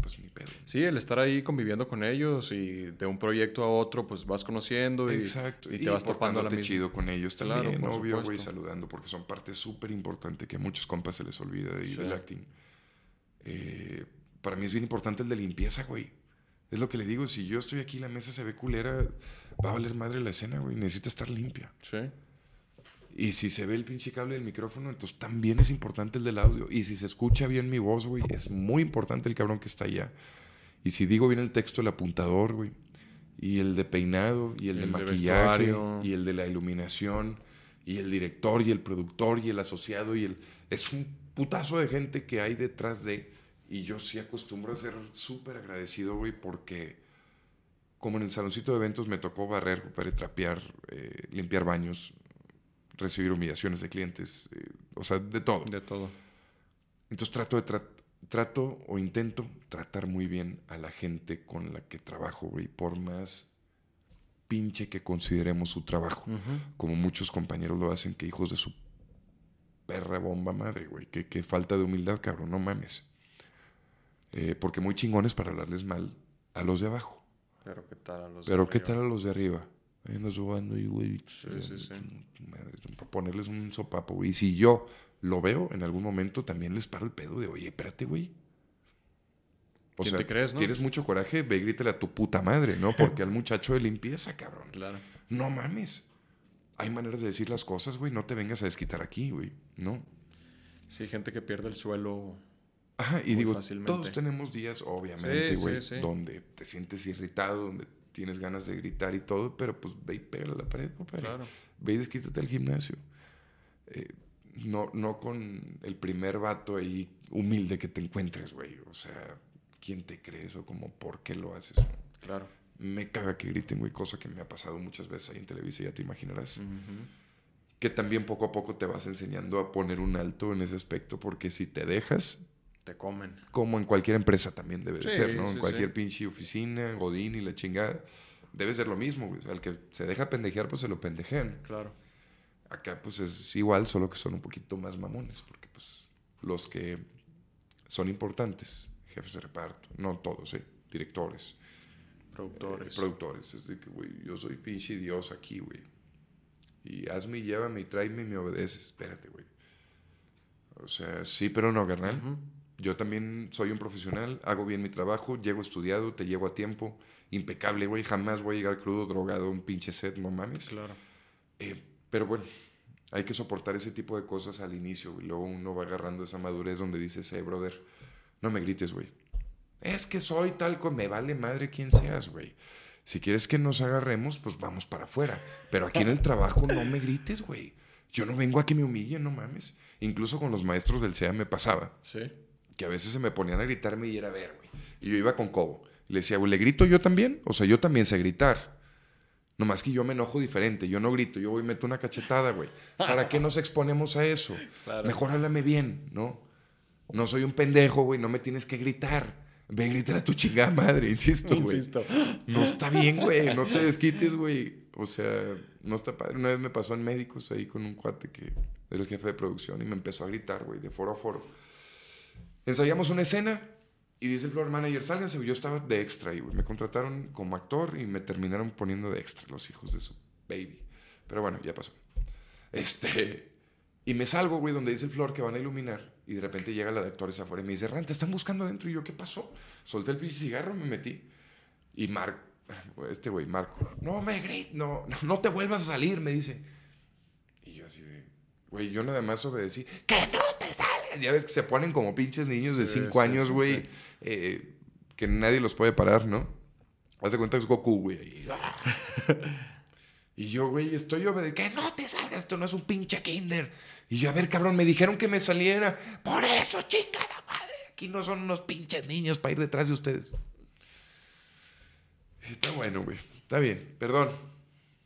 [SPEAKER 2] pues mi pedo.
[SPEAKER 1] Sí, el estar ahí conviviendo con ellos y de un proyecto a otro, pues vas conociendo y,
[SPEAKER 2] Exacto.
[SPEAKER 1] y te vas topando la misma.
[SPEAKER 2] chido con ellos
[SPEAKER 1] Claro,
[SPEAKER 2] también,
[SPEAKER 1] por
[SPEAKER 2] obvio, güey, saludando, porque son parte súper importante que a muchos compas se les olvida de
[SPEAKER 1] Sí.
[SPEAKER 2] del acting. Eh, para mí es bien importante el de limpieza, güey. Es lo que le digo, si yo estoy aquí y la mesa se ve culera, va a valer madre la escena, güey. Necesita estar limpia.
[SPEAKER 1] Sí,
[SPEAKER 2] Y si se ve el pinche cable del micrófono, entonces también es importante el del audio. Y si se escucha bien mi voz, güey, es muy importante el cabrón que está allá. Y si digo bien el texto, el apuntador, güey. Y el de peinado, y el, de
[SPEAKER 1] El de
[SPEAKER 2] maquillaje, y el de la iluminación, y el director, y el productor, y el asociado, y el... Es un putazo de gente que hay detrás de... Y yo sí acostumbro a ser súper agradecido, güey, porque como en el saloncito de eventos me tocó barrer, trapear, eh, limpiar baños, recibir humillaciones de clientes, eh, o sea, de todo.
[SPEAKER 1] de todo.
[SPEAKER 2] Entonces trato de tra- trato o intento tratar muy bien a la gente con la que trabajo, güey, por más pinche que consideremos su trabajo. Como muchos compañeros lo hacen, que hijos de su perra bomba madre, güey. Que, que falta de humildad, cabrón, no mames. Eh, porque muy chingones para hablarles mal a los de abajo.
[SPEAKER 1] Pero qué tal a los
[SPEAKER 2] Pero
[SPEAKER 1] de
[SPEAKER 2] ¿qué
[SPEAKER 1] arriba?
[SPEAKER 2] tal a los de arriba? Ahí andas jugando y, güey.
[SPEAKER 1] Sí, sí, sí.
[SPEAKER 2] Madre, para ponerles un sopapo, güey. Y si yo lo veo en algún momento, también les paro el pedo de, oye, espérate, güey. O
[SPEAKER 1] ¿Quién
[SPEAKER 2] sea,
[SPEAKER 1] te crees, no?
[SPEAKER 2] tienes mucho coraje, ve y grítale a tu puta madre, ¿no? Porque al muchacho de limpieza, cabrón.
[SPEAKER 1] Claro.
[SPEAKER 2] No mames. Hay maneras de decir las cosas, güey. No te vengas a desquitar aquí, güey. No.
[SPEAKER 1] Sí, gente que pierde el suelo.
[SPEAKER 2] Ajá, y
[SPEAKER 1] Muy
[SPEAKER 2] digo,
[SPEAKER 1] fácilmente.
[SPEAKER 2] todos tenemos días, obviamente,
[SPEAKER 1] Sí,
[SPEAKER 2] güey,
[SPEAKER 1] sí, sí.
[SPEAKER 2] donde te sientes irritado, donde tienes ganas de gritar y todo, pero pues ve y pégale a la pared, compadre.
[SPEAKER 1] Claro.
[SPEAKER 2] Ve y desquítate al gimnasio. Eh, no, no con el primer vato ahí humilde que te encuentres, güey. O sea, ¿quién te crees o como por qué lo haces?
[SPEAKER 1] Claro.
[SPEAKER 2] Me caga que griten, güey, cosa que me ha pasado muchas veces ahí en Televisa, ya te imaginarás.
[SPEAKER 1] Ujú.
[SPEAKER 2] Que también poco a poco te vas enseñando a poner un alto en ese aspecto, porque si te dejas,
[SPEAKER 1] Te comen.
[SPEAKER 2] como en cualquier empresa también debe de
[SPEAKER 1] Sí,
[SPEAKER 2] ser, ¿no?
[SPEAKER 1] sí,
[SPEAKER 2] en cualquier
[SPEAKER 1] sí.
[SPEAKER 2] pinche oficina, godín y la chingada, debe ser lo mismo, güey. Al que se deja pendejear, pues se lo pendejean.
[SPEAKER 1] Claro.
[SPEAKER 2] Acá, pues es igual, solo que son un poquito más mamones, porque, pues, los que son importantes, jefes de reparto, no todos, ¿eh? Directores,
[SPEAKER 1] Productores.
[SPEAKER 2] eh, productores, es de que, güey, yo soy pinche Dios aquí, güey. Y hazme y llévame y tráeme y me obedeces. Espérate, güey. O sea, sí, pero no, carnal.
[SPEAKER 1] Ujú.
[SPEAKER 2] Yo también soy un profesional, hago bien mi trabajo, llego estudiado, te llego a tiempo, impecable, güey. Jamás voy a llegar crudo, drogado, un pinche set, no mames.
[SPEAKER 1] Claro.
[SPEAKER 2] Eh, pero bueno, hay que soportar ese tipo de cosas al inicio, güey. Luego uno va agarrando esa madurez donde dices, eh, brother, no me grites, güey. Es que soy tal con me vale madre quien seas, güey. Si quieres que nos agarremos, pues vamos para afuera. Pero aquí en el trabajo no me grites, güey. Yo no vengo a que me humillen, no mames. Incluso con los maestros del CEA me pasaba
[SPEAKER 1] Sí.
[SPEAKER 2] Que a veces se me ponían a gritarme y era a ver, güey. Y yo iba con Cobo. Le decía, güey, ¿le grito yo también? O sea, yo también sé gritar. Nomás que yo me enojo diferente. Yo no grito, yo voy y meto una cachetada, güey. ¿Para qué nos exponemos a eso?
[SPEAKER 1] Claro.
[SPEAKER 2] Mejor háblame bien, ¿no? No soy un pendejo, güey, no me tienes que gritar. Ve, grítale a tu chingada madre, insisto, güey.
[SPEAKER 1] Insisto.
[SPEAKER 2] No está bien, güey. No te desquites, güey. O sea, no está padre. Una vez me pasó en médicos ahí con un cuate que era el jefe de producción y me empezó a gritar, güey, de foro a foro. Ensayamos una escena y dice el floor manager, sálganse. Yo estaba de extra güey. Me contrataron como actor y me terminaron poniendo de extra los hijos de su baby. Pero bueno, ya pasó. Este. Y me salgo, güey, donde dice el flor que van a iluminar. Y de repente llega la de actores afuera y me dice, Ran, te están buscando adentro. Y yo, ¿qué pasó? Solté el pinche cigarro, me metí. Y Marco, este güey, Marco, no me grites, no, no, no te vuelvas a salir, me dice. Y yo así de, güey, yo nada más obedecí, que no te. Ya ves que se ponen como pinches niños de
[SPEAKER 1] Sí,
[SPEAKER 2] 5
[SPEAKER 1] sí,
[SPEAKER 2] años, güey,
[SPEAKER 1] sí.
[SPEAKER 2] eh, que nadie los puede parar, ¿no? Haz de cuenta que es Goku, güey. ahí. Y yo, güey, estoy obedeciendo. Que no te salgas, esto no es un pinche kinder. Y yo, a ver, cabrón, me dijeron que me saliera. Por eso, chingada madre. Aquí no son unos pinches niños para ir detrás de ustedes. Está bueno, güey. Está bien, perdón.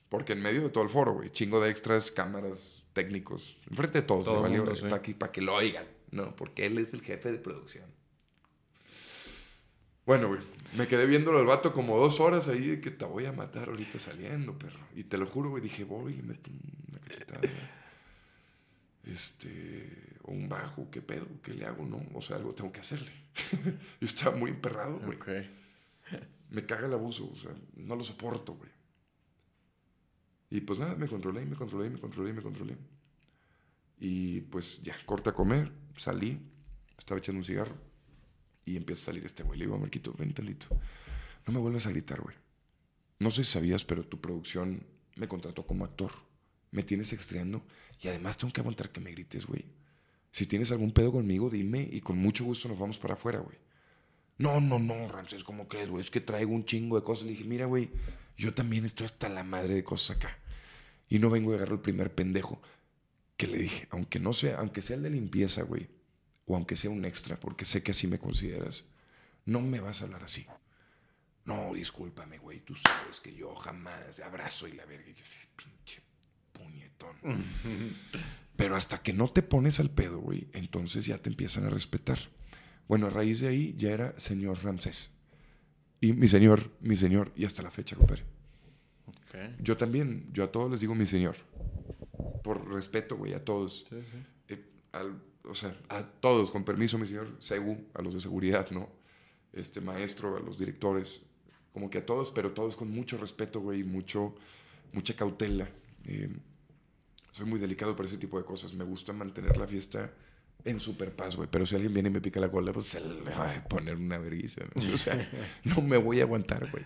[SPEAKER 2] Porque en medio de todo el foro, güey, chingo de extras, cámaras, técnicos, enfrente de todos,
[SPEAKER 1] Todo
[SPEAKER 2] le valió,
[SPEAKER 1] mundo, sí.
[SPEAKER 2] para que, pa' que lo oigan, ¿no? Porque él es el jefe de producción. Bueno, güey, me quedé viéndolo al vato como dos horas ahí de que te voy a matar ahorita saliendo, perro. Y te lo juro, güey, dije, voy y le meto una cachetada. Este, o un bajo, ¿qué pedo? ¿Qué le hago? No, o sea, algo tengo que hacerle. Yo estaba muy emperrado, güey. Me caga el abuso, o sea, no lo soporto, güey. Y pues nada, me controlé, me controlé, me controlé, me controlé. Y pues ya, corta a comer, salí, estaba echando un cigarro y empieza a salir este güey. Le digo Marquito, ven tantito. No me vuelvas a gritar, güey. No sé si sabías, pero tu producción me contrató como actor. Me tienes extrañando y además tengo que aguantar que me grites, güey. Si tienes algún pedo conmigo, dime y con mucho gusto nos vamos para afuera, güey. No, no, no, Ramsés, ¿cómo crees, güey? Es que traigo un chingo de cosas. Le dije, mira, güey, yo también estoy hasta la madre de cosas acá. Y no vengo a agarrar el primer pendejo. Que le dije, aunque no sea, aunque sea el de limpieza, güey, o aunque sea un extra, porque sé que así me consideras, no me vas a hablar así. No, discúlpame, güey, tú sabes que yo jamás abrazo y la verga. Y yo así, pinche puñetón. Pero hasta que no te pones al pedo, güey, entonces ya te empiezan a respetar. Bueno, a raíz de ahí ya era señor Ramsés. Y mi señor, mi señor, y hasta la fecha, compadre. Yo también, yo a todos les digo mi señor. Por respeto, güey, a todos.
[SPEAKER 1] Sí, sí.
[SPEAKER 2] Eh, al- o sea, a todos, con permiso, mi señor Segu, a los de seguridad, ¿no? Este maestro, a los directores, como que a todos, pero todos con mucho respeto, güey, mucho, mucha cautela. Eh, soy muy delicado para ese tipo de cosas. Me gusta mantener la fiesta en super paz, güey. Pero si alguien viene y me pica la cola, pues se le va a poner una vergüenza. ¿no? O sea, no me voy a aguantar, güey.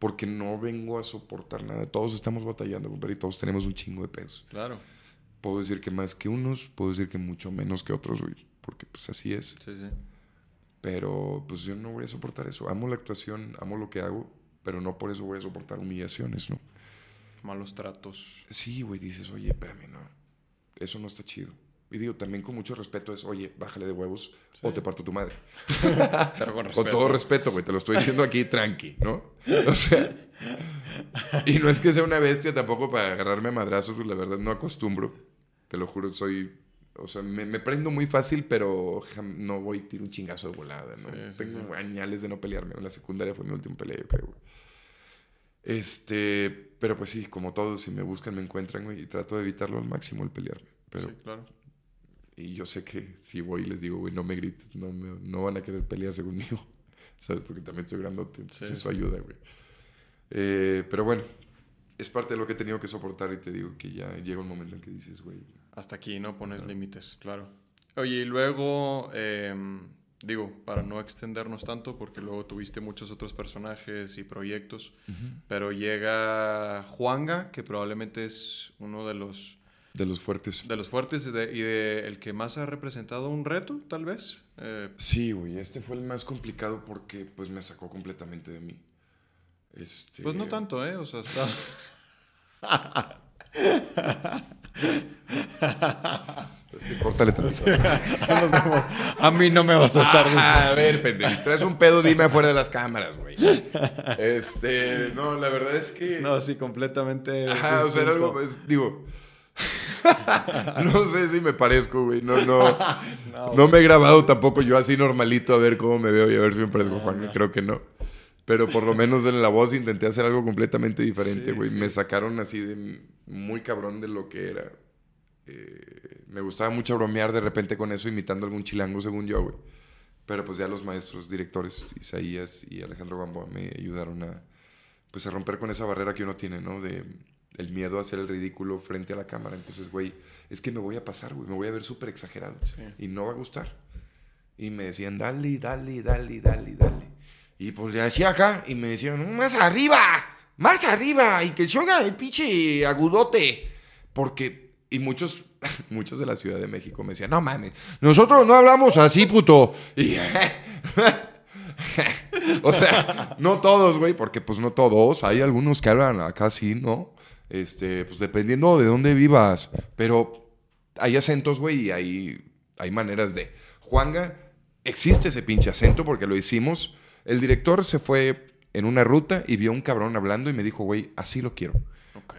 [SPEAKER 2] Porque no vengo a soportar nada. Todos estamos batallando, compadre, y todos tenemos un chingo de pesos.
[SPEAKER 1] Claro.
[SPEAKER 2] Puedo decir que más que unos, puedo decir que mucho menos que otros, güey. Porque pues así es.
[SPEAKER 1] Sí, sí.
[SPEAKER 2] Pero pues yo no voy a soportar eso. Amo la actuación, amo lo que hago, pero no por eso voy a soportar humillaciones, ¿no?
[SPEAKER 1] Malos tratos.
[SPEAKER 2] Sí, güey, dices, oye, espérame, no. Eso no está chido. Y digo, también con mucho respeto es, oye, bájale de huevos o te parto tu madre.
[SPEAKER 1] Pero con
[SPEAKER 2] Con todo respeto, güey, te lo estoy diciendo aquí tranqui, ¿no? O sea, y no es que sea una bestia tampoco para agarrarme a madrazos, la verdad no acostumbro. Te lo juro, soy, o sea, me, me prendo muy fácil, pero no voy tiro un chingazo de volada, ¿no?
[SPEAKER 1] Sí, sí,
[SPEAKER 2] Tengo añales de no pelearme. En la secundaria fue mi última pelea, yo creo. Este, pero pues sí, como todos, si me buscan, me encuentran, güey, y trato de evitarlo al máximo el pelearme. Pero,
[SPEAKER 1] Sí, claro.
[SPEAKER 2] Y yo sé que si voy y les digo, güey, no me grites, no, me- no van a querer pelearse conmigo, ¿sabes? Porque también estoy grandote, entonces
[SPEAKER 1] Sí,
[SPEAKER 2] eso ayuda, güey. Eh, pero bueno, es parte de lo que he tenido que soportar y te digo que ya llega un momento en que dices, güey,
[SPEAKER 1] Hasta aquí no pones límites, claro. Oye, y luego, em, digo, para no extendernos tanto, porque luego tuviste muchos otros personajes y proyectos, pero llega Juanga, que probablemente es uno de los,
[SPEAKER 2] de los fuertes.
[SPEAKER 1] de los fuertes y de, y de el que más ha representado un reto, tal vez. Eh,
[SPEAKER 2] Sí, güey, este fue el más complicado porque pues me sacó completamente de mí. Este,
[SPEAKER 1] pues no tanto, ¿eh? O sea, está...
[SPEAKER 2] Es que córtale tantito.
[SPEAKER 1] a mí no me vas a estar
[SPEAKER 2] Ah, a ver, pendejo. Si traes un pedo, dime afuera de las cámaras, güey. Este, no, la verdad es que.
[SPEAKER 1] No, sí, completamente.
[SPEAKER 2] Ajá, o sea, era algo, pues, digo. no sé si me parezco, güey. No, no. No me he grabado tampoco yo así normalito a ver cómo me veo y a ver si me parezco a Juan. Creo que no. Pero por lo menos en la voz intenté hacer algo completamente diferente,
[SPEAKER 1] Sí,
[SPEAKER 2] güey.
[SPEAKER 1] sí.
[SPEAKER 2] Me sacaron así de muy cabrón de lo que era. Eh, me gustaba mucho bromear de repente con eso, imitando algún chilango, según yo, güey. Pero pues ya los maestros, directores, Isaías y Alejandro Gamboa, me ayudaron a, pues, a romper con esa barrera que uno tiene, ¿no? De el miedo a hacer el ridículo frente a la cámara. Entonces, güey, es que me voy a pasar, güey. Me voy a ver súper exagerado.
[SPEAKER 1] Sí.
[SPEAKER 2] Y no va a gustar. Y me decían, dale, dale, dale, dale, dale. Y pues le hacía acá y me decían, más arriba, más arriba. Y que se oiga el pinche agudote. Porque, y muchos, muchos de la Ciudad de México me decían, no mames, nosotros no hablamos así, puto. Y, o sea, no todos, güey, porque pues no todos. Hay algunos que hablan acá sí, ¿no? Este, pues dependiendo de dónde vivas. Pero hay acentos, güey, y hay, hay maneras de. Juanga, existe ese pinche acento porque lo hicimos. El director se fue en una ruta y vio a un cabrón hablando y me dijo, güey, así lo quiero.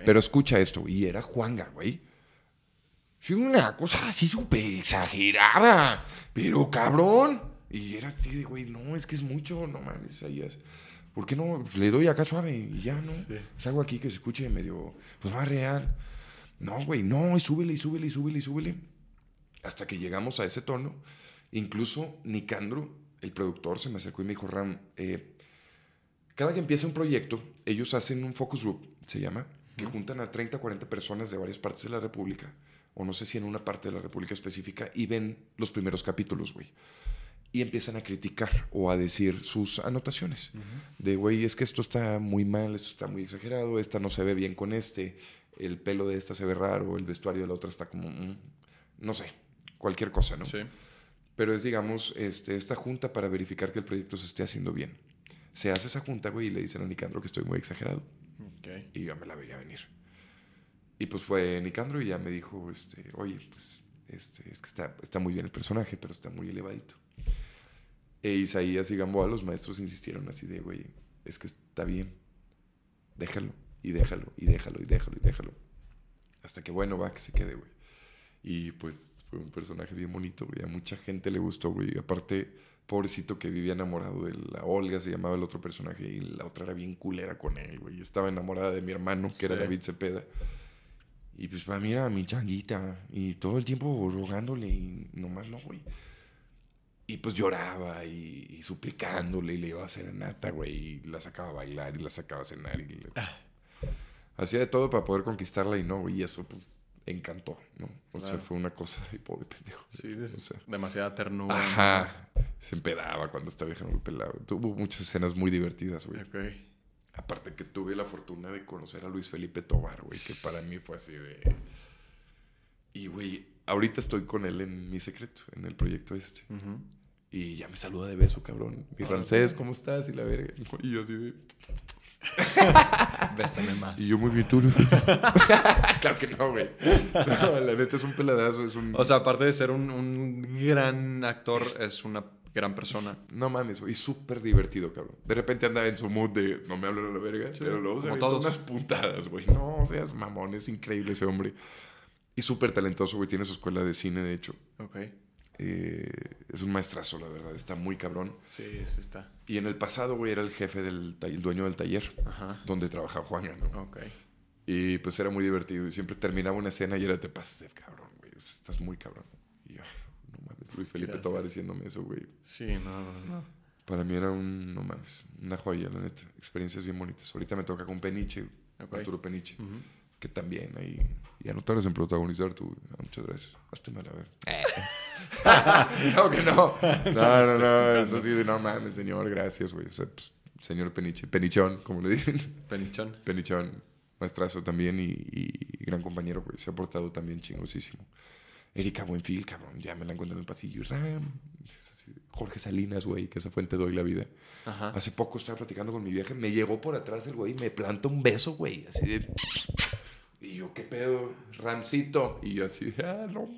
[SPEAKER 2] Pero escucha esto, y era Juanga, güey. Sí, una cosa así súper exagerada. Pero cabrón. Y era así de, güey, no, es que es mucho, no mames, Isaías. ¿Por qué no? Pues le doy acá suave y ya, ¿no?
[SPEAKER 1] Sí.
[SPEAKER 2] Es algo aquí que se escuche medio, pues más real. No, güey, no, y súbele, y súbele, y súbele, y súbele. Hasta que llegamos a ese tono. Incluso Nicandro, el productor, se me acercó y me dijo, Ram, eh, cada que empieza un proyecto, ellos hacen un focus group, se llama, que juntan a 30, 40 personas de varias partes de la República, o no sé si en una parte de la República específica, y ven los primeros capítulos, güey. Y empiezan a criticar o a decir sus anotaciones. De, güey, es que esto está muy mal, esto está muy exagerado, esta no se ve bien con este, el pelo de esta se ve raro, el vestuario de la otra está como, mm, no sé, cualquier cosa, ¿no?
[SPEAKER 1] Sí.
[SPEAKER 2] Pero es, digamos, este, esta junta para verificar que el proyecto se esté haciendo bien. Se hace esa junta, güey, y le dicen a Nicandro que estoy muy exagerado.
[SPEAKER 1] Ok.
[SPEAKER 2] Y yo me la veía venir. Y pues fue Nicandro y ya me dijo, este, oye, pues, este, es que está, está muy bien el personaje, pero está muy elevadito. E Isaías y Gamboa, los maestros, insistieron así de, güey, es que está bien. Déjalo, y déjalo, y déjalo, y déjalo, y déjalo. Hasta que, bueno, va, que se quede, güey. Y pues fue un personaje bien bonito, güey. A mucha gente le gustó, güey. Aparte, pobrecito que vivía enamorado de la Olga, se llamaba el otro personaje, y la otra era bien culera con él, güey. Estaba enamorada de mi hermano, que era. David Cepeda. Y pues, para mí era mi changuita. Y todo el tiempo rogándole, y nomás no, güey. Y pues lloraba y, y suplicándole y le iba a hacer nata, güey. Y la sacaba a bailar y la sacaba a cenar. Y le- Hacía de todo para poder conquistarla y no, güey. Y eso, pues, encantó, ¿no? O sea, fue una cosa, ay, pobre pendejo.
[SPEAKER 1] Sí,
[SPEAKER 2] O sea,
[SPEAKER 1] demasiada ternura.
[SPEAKER 2] Ajá. Se empedaba cuando estaba vieja muy pelado. Tuvo muchas escenas muy divertidas, güey.
[SPEAKER 1] Ok.
[SPEAKER 2] Aparte que tuve la fortuna de conocer a Luis Felipe Tobar, güey, que para mí fue así de... Y, güey, ahorita estoy con él en mi secreto, en el proyecto este.
[SPEAKER 1] Ujú.
[SPEAKER 2] Y ya me saluda de beso, cabrón. Mi Ramsés. ¿cómo estás? Y la verga. Y yo así de...
[SPEAKER 1] Bésame más.
[SPEAKER 2] Y yo muy bien, tú. claro que no, güey. No, la neta es un peladazo, es un...
[SPEAKER 1] O sea, aparte de ser un, un gran actor, es una gran persona.
[SPEAKER 2] No mames, güey. Y súper divertido, cabrón. De repente anda en su mood de no me hablen a la verga.
[SPEAKER 1] Sí,
[SPEAKER 2] pero luego se
[SPEAKER 1] todos.
[SPEAKER 2] unas puntadas, güey. No seas mamón. Es increíble ese hombre. Y súper talentoso, güey. Tiene su escuela de cine, de hecho.
[SPEAKER 1] Ok.
[SPEAKER 2] Eh, es un maestrazo, la verdad. Está muy cabrón.
[SPEAKER 1] Sí, sí está.
[SPEAKER 2] Y en el pasado, güey, era el jefe del el dueño del taller
[SPEAKER 1] Ajá.
[SPEAKER 2] donde trabajaba Juanga, ¿no?
[SPEAKER 1] Ok.
[SPEAKER 2] Y pues era muy divertido. Y siempre terminaba una escena y era te pasas de cabrón, güey. Estás muy cabrón. Y yo, no mames, Luis Felipe
[SPEAKER 1] Gracias.
[SPEAKER 2] Tobar diciéndome eso, güey.
[SPEAKER 1] Sí, no, no, no.
[SPEAKER 2] Para mí era un, no mames, una joya, la neta. Experiencias bien bonitas. Ahorita me toca con Peniche,
[SPEAKER 1] Ok.
[SPEAKER 2] Arturo Peniche, que también ahí. Ya no tardes en protagonizar tú. Ah, Muchas gracias. Hazte mal a ver. no, que no. No, no, no. Es así de no mames, señor, gracias, güey. O sea, pues, señor Peniche. Penichón, como le dicen.
[SPEAKER 1] Penichón.
[SPEAKER 2] Penichón, maestrazo también y, y gran compañero, güey. Se ha portado también chingosísimo. Erika Buenfil, cabrón, ya me la encuentro en el pasillo. y Ram. Jorge Salinas, güey, que esa fuente doy la vida.
[SPEAKER 1] Ajá.
[SPEAKER 2] Hace poco estaba platicando con mi vieja, me llegó por atrás el güey y me planta un beso, güey, así de... Y yo, ¿qué pedo? Ramcito. Y yo así, de, ah, no.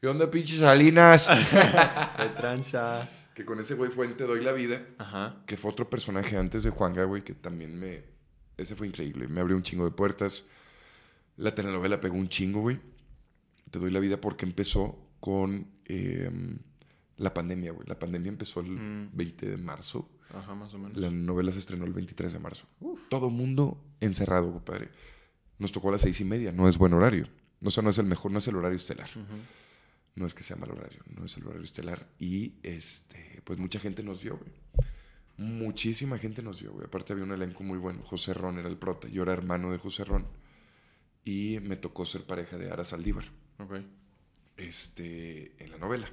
[SPEAKER 2] ¿Qué onda, pinche Salinas?
[SPEAKER 1] De tranza.
[SPEAKER 2] que con ese güey fue en Te Doy la Vida,
[SPEAKER 1] Ajá.
[SPEAKER 2] que fue otro personaje antes de Juanga, güey, que también me... Ese fue increíble, me abrió un chingo de puertas. La telenovela pegó un chingo, güey. Te Doy la Vida porque empezó con eh, la pandemia, güey. La pandemia empezó el
[SPEAKER 1] Mm.
[SPEAKER 2] 20 de marzo.
[SPEAKER 1] Ajá, más o menos.
[SPEAKER 2] La novela se estrenó el 23 de marzo. Todo mundo encerrado, compadre. Nos tocó a las seis y media, no es buen horario. O sea, no es el mejor, no es el horario estelar. No es que sea mal horario, no es el horario estelar. Y este, pues mucha gente nos vio, güey. Muchísima gente nos vio, güey. Aparte había un elenco muy bueno. José Ron era el prota. Yo era hermano de José Ron. Y me tocó ser pareja de Ara Saldívar.
[SPEAKER 1] Ok.
[SPEAKER 2] Este, en la novela.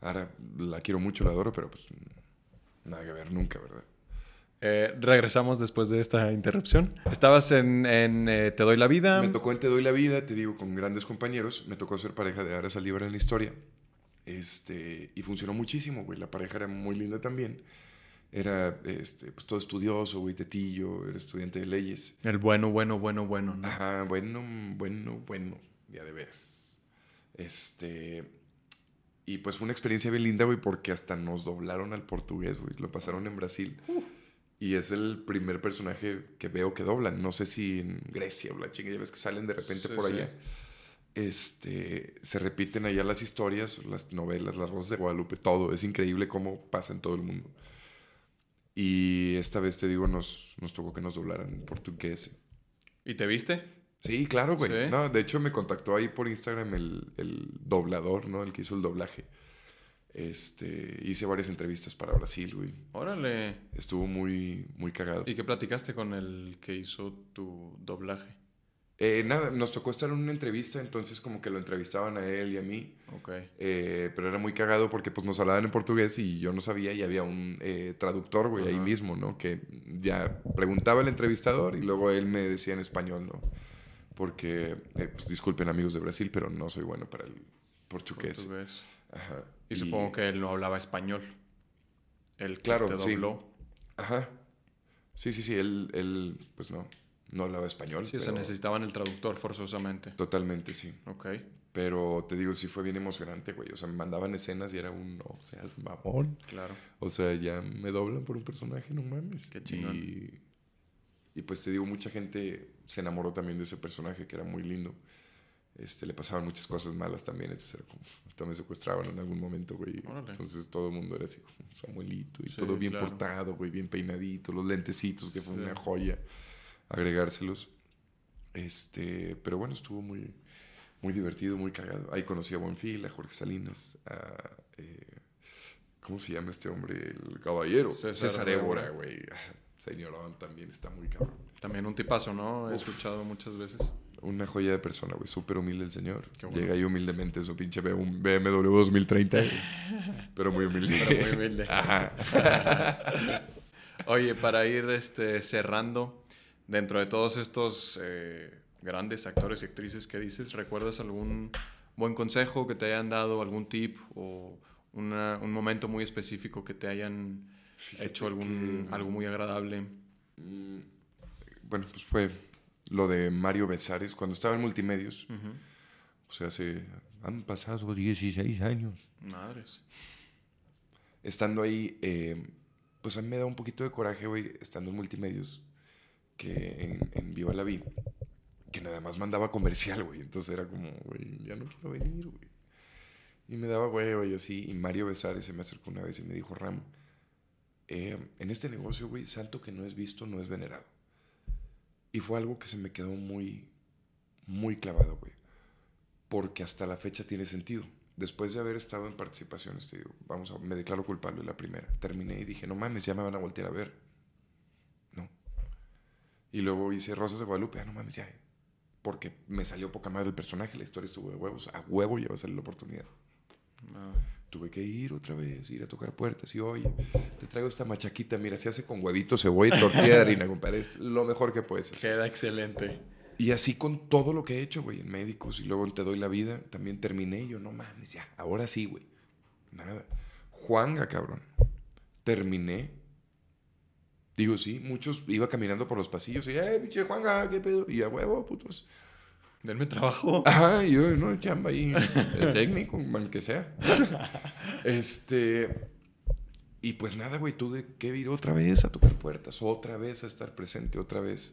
[SPEAKER 2] Ara la quiero mucho, la adoro, pero pues nada que ver nunca, ¿verdad?
[SPEAKER 1] Eh, regresamos después de esta interrupción. Estabas en, en, eh, Te doy la vida.
[SPEAKER 2] Me tocó en Te Doy la Vida, te digo, con grandes compañeros. Me tocó ser pareja de Ara Saldívar en la historia. Este, y funcionó muchísimo, güey. La pareja era muy linda también. Era este, pues, todo estudioso, güey, tetillo, era estudiante de leyes.
[SPEAKER 1] El bueno, bueno, bueno, bueno. ¿no?
[SPEAKER 2] Ajá, bueno, bueno, bueno, ya de veras. Este, y pues fue una experiencia bien linda, güey, porque hasta nos doblaron al portugués, güey. Lo pasaron en Brasil. Y es el primer personaje que veo que doblan. No sé si en Grecia o la chinga, ya ves que salen de repente
[SPEAKER 1] Sí,
[SPEAKER 2] por
[SPEAKER 1] sí.
[SPEAKER 2] allá. Este, se repiten allá las historias, las novelas, las rosas de Guadalupe, todo. Es increíble cómo pasa en todo el mundo. Y esta vez, te digo, nos, nos tocó que nos doblaran en portugués.
[SPEAKER 1] ¿Y te viste?
[SPEAKER 2] Sí, claro, güey.
[SPEAKER 1] ¿Sí?
[SPEAKER 2] No, de hecho, me contactó ahí por Instagram el, el doblador, ¿no? El que hizo el doblaje. Este, hice varias entrevistas para Brasil, güey.
[SPEAKER 1] Órale.
[SPEAKER 2] Estuvo muy, muy cagado.
[SPEAKER 1] ¿Y qué platicaste con el que hizo tu doblaje?
[SPEAKER 2] Eh, nada, nos tocó estar en una entrevista, entonces como que lo entrevistaban a él y a mí.
[SPEAKER 1] Ok.
[SPEAKER 2] Eh, pero era muy cagado porque pues nos hablaban en portugués y yo no sabía y había un eh, traductor, güey, ahí mismo, ¿no? Que ya preguntaba el entrevistador y luego él me decía en español, ¿no? Porque, eh, pues, disculpen amigos de Brasil, pero no soy bueno para el portugués.
[SPEAKER 1] Portugués.
[SPEAKER 2] Ajá.
[SPEAKER 1] Y, supongo que él no hablaba español. El que
[SPEAKER 2] Claro,
[SPEAKER 1] te
[SPEAKER 2] sí.
[SPEAKER 1] dobló.
[SPEAKER 2] Ajá. Sí, sí, sí, él, él pues no, no hablaba español.
[SPEAKER 1] Sí, o sea,
[SPEAKER 2] pero-
[SPEAKER 1] necesitaban el traductor forzosamente.
[SPEAKER 2] Totalmente, sí.
[SPEAKER 1] Ok.
[SPEAKER 2] Pero te digo, sí fue bien emocionante, güey. O sea, me mandaban escenas y era un, no seas mamón.
[SPEAKER 1] Claro.
[SPEAKER 2] O sea, ya me doblan por un personaje, no mames.
[SPEAKER 1] Qué chingón.
[SPEAKER 2] Y, y pues te digo, mucha gente se enamoró también de ese personaje que era muy lindo. Este, le pasaban muchas cosas malas también, entonces era como, hasta me secuestraban en algún momento, güey.
[SPEAKER 1] Órale.
[SPEAKER 2] Entonces todo el mundo era así como Samuelito y
[SPEAKER 1] Sí,
[SPEAKER 2] todo bien
[SPEAKER 1] claro.
[SPEAKER 2] portado, güey, bien peinadito, los lentecitos, que fue una joya agregárselos. Este, pero bueno, estuvo muy, muy divertido, muy cagado. Ahí conocí a Buenfil, a Jorge Salinas, a, eh, ¿Cómo se llama este hombre? El caballero.
[SPEAKER 1] César
[SPEAKER 2] César, Évora, güey. Ah, Señorón también está muy cabrón.
[SPEAKER 1] También un tipazo, ¿no? He
[SPEAKER 2] Uf.
[SPEAKER 1] escuchado muchas veces.
[SPEAKER 2] Una joya de persona, güey. Súper humilde el señor.
[SPEAKER 1] Bueno.
[SPEAKER 2] Llega ahí humildemente su pinche BMW 2030. güey. Pero muy humilde.
[SPEAKER 1] Pero muy humilde.
[SPEAKER 2] Ajá.
[SPEAKER 1] Oye, para ir este, cerrando, dentro de todos estos eh, grandes actores y actrices que dices, ¿recuerdas algún buen consejo que te hayan dado, algún tip o una- un momento muy específico que te hayan hecho algún,
[SPEAKER 2] que-
[SPEAKER 1] algo muy agradable?
[SPEAKER 2] Mm, Bueno, pues fue lo de Mario Besares cuando estaba en Multimedios.
[SPEAKER 1] Ujú.
[SPEAKER 2] O sea, hace... Han pasado 16 años.
[SPEAKER 1] Madres.
[SPEAKER 2] Estando ahí, eh, pues a mí me da un poquito de coraje, güey, estando en Multimedios, que en, en Viva la Vi, que nada más mandaba comercial, güey. Entonces era como, güey, ya no quiero venir, güey. Y me daba huevo y así. Y Mario Besares se me acercó una vez y me dijo, Ram, eh, en este negocio, güey, santo que no es visto, no es venerado. Y fue algo que se me quedó muy, muy clavado, güey. Porque hasta la fecha tiene sentido. Después de haber estado en participaciones, te digo, vamos a, me declaro culpable la primera. Terminé y dije, no mames, ya me van a voltear a ver. No. Y luego hice Rosas de Guadalupe, ah, no mames, ya. eh. Porque me salió poca madre el personaje, la historia estuvo de huevos. A huevo ya va a salir la oportunidad.
[SPEAKER 1] Nada.
[SPEAKER 2] Tuve que ir otra vez, ir a tocar puertas y oye, te traigo esta machaquita, mira, se hace con huevito, cebolla y tortilla de harina, compadre, es lo mejor que puedes hacer.
[SPEAKER 1] Queda excelente.
[SPEAKER 2] Y así con todo lo que he hecho, güey, en médicos y luego en Te Doy la Vida, también terminé y yo, no mames, ya, ahora sí, güey. Nada. Juanga, cabrón. Terminé. Digo, sí, muchos iba caminando por los pasillos y, eh, pinche Juanga, qué pedo. Y a huevo, putos.
[SPEAKER 1] Denme trabajo.
[SPEAKER 2] Ajá, y yo, no, chamba ahí, el técnico, mal que sea. este. Y pues nada, güey, tuve que ir otra vez a tocar puertas, otra vez a estar presente, otra vez.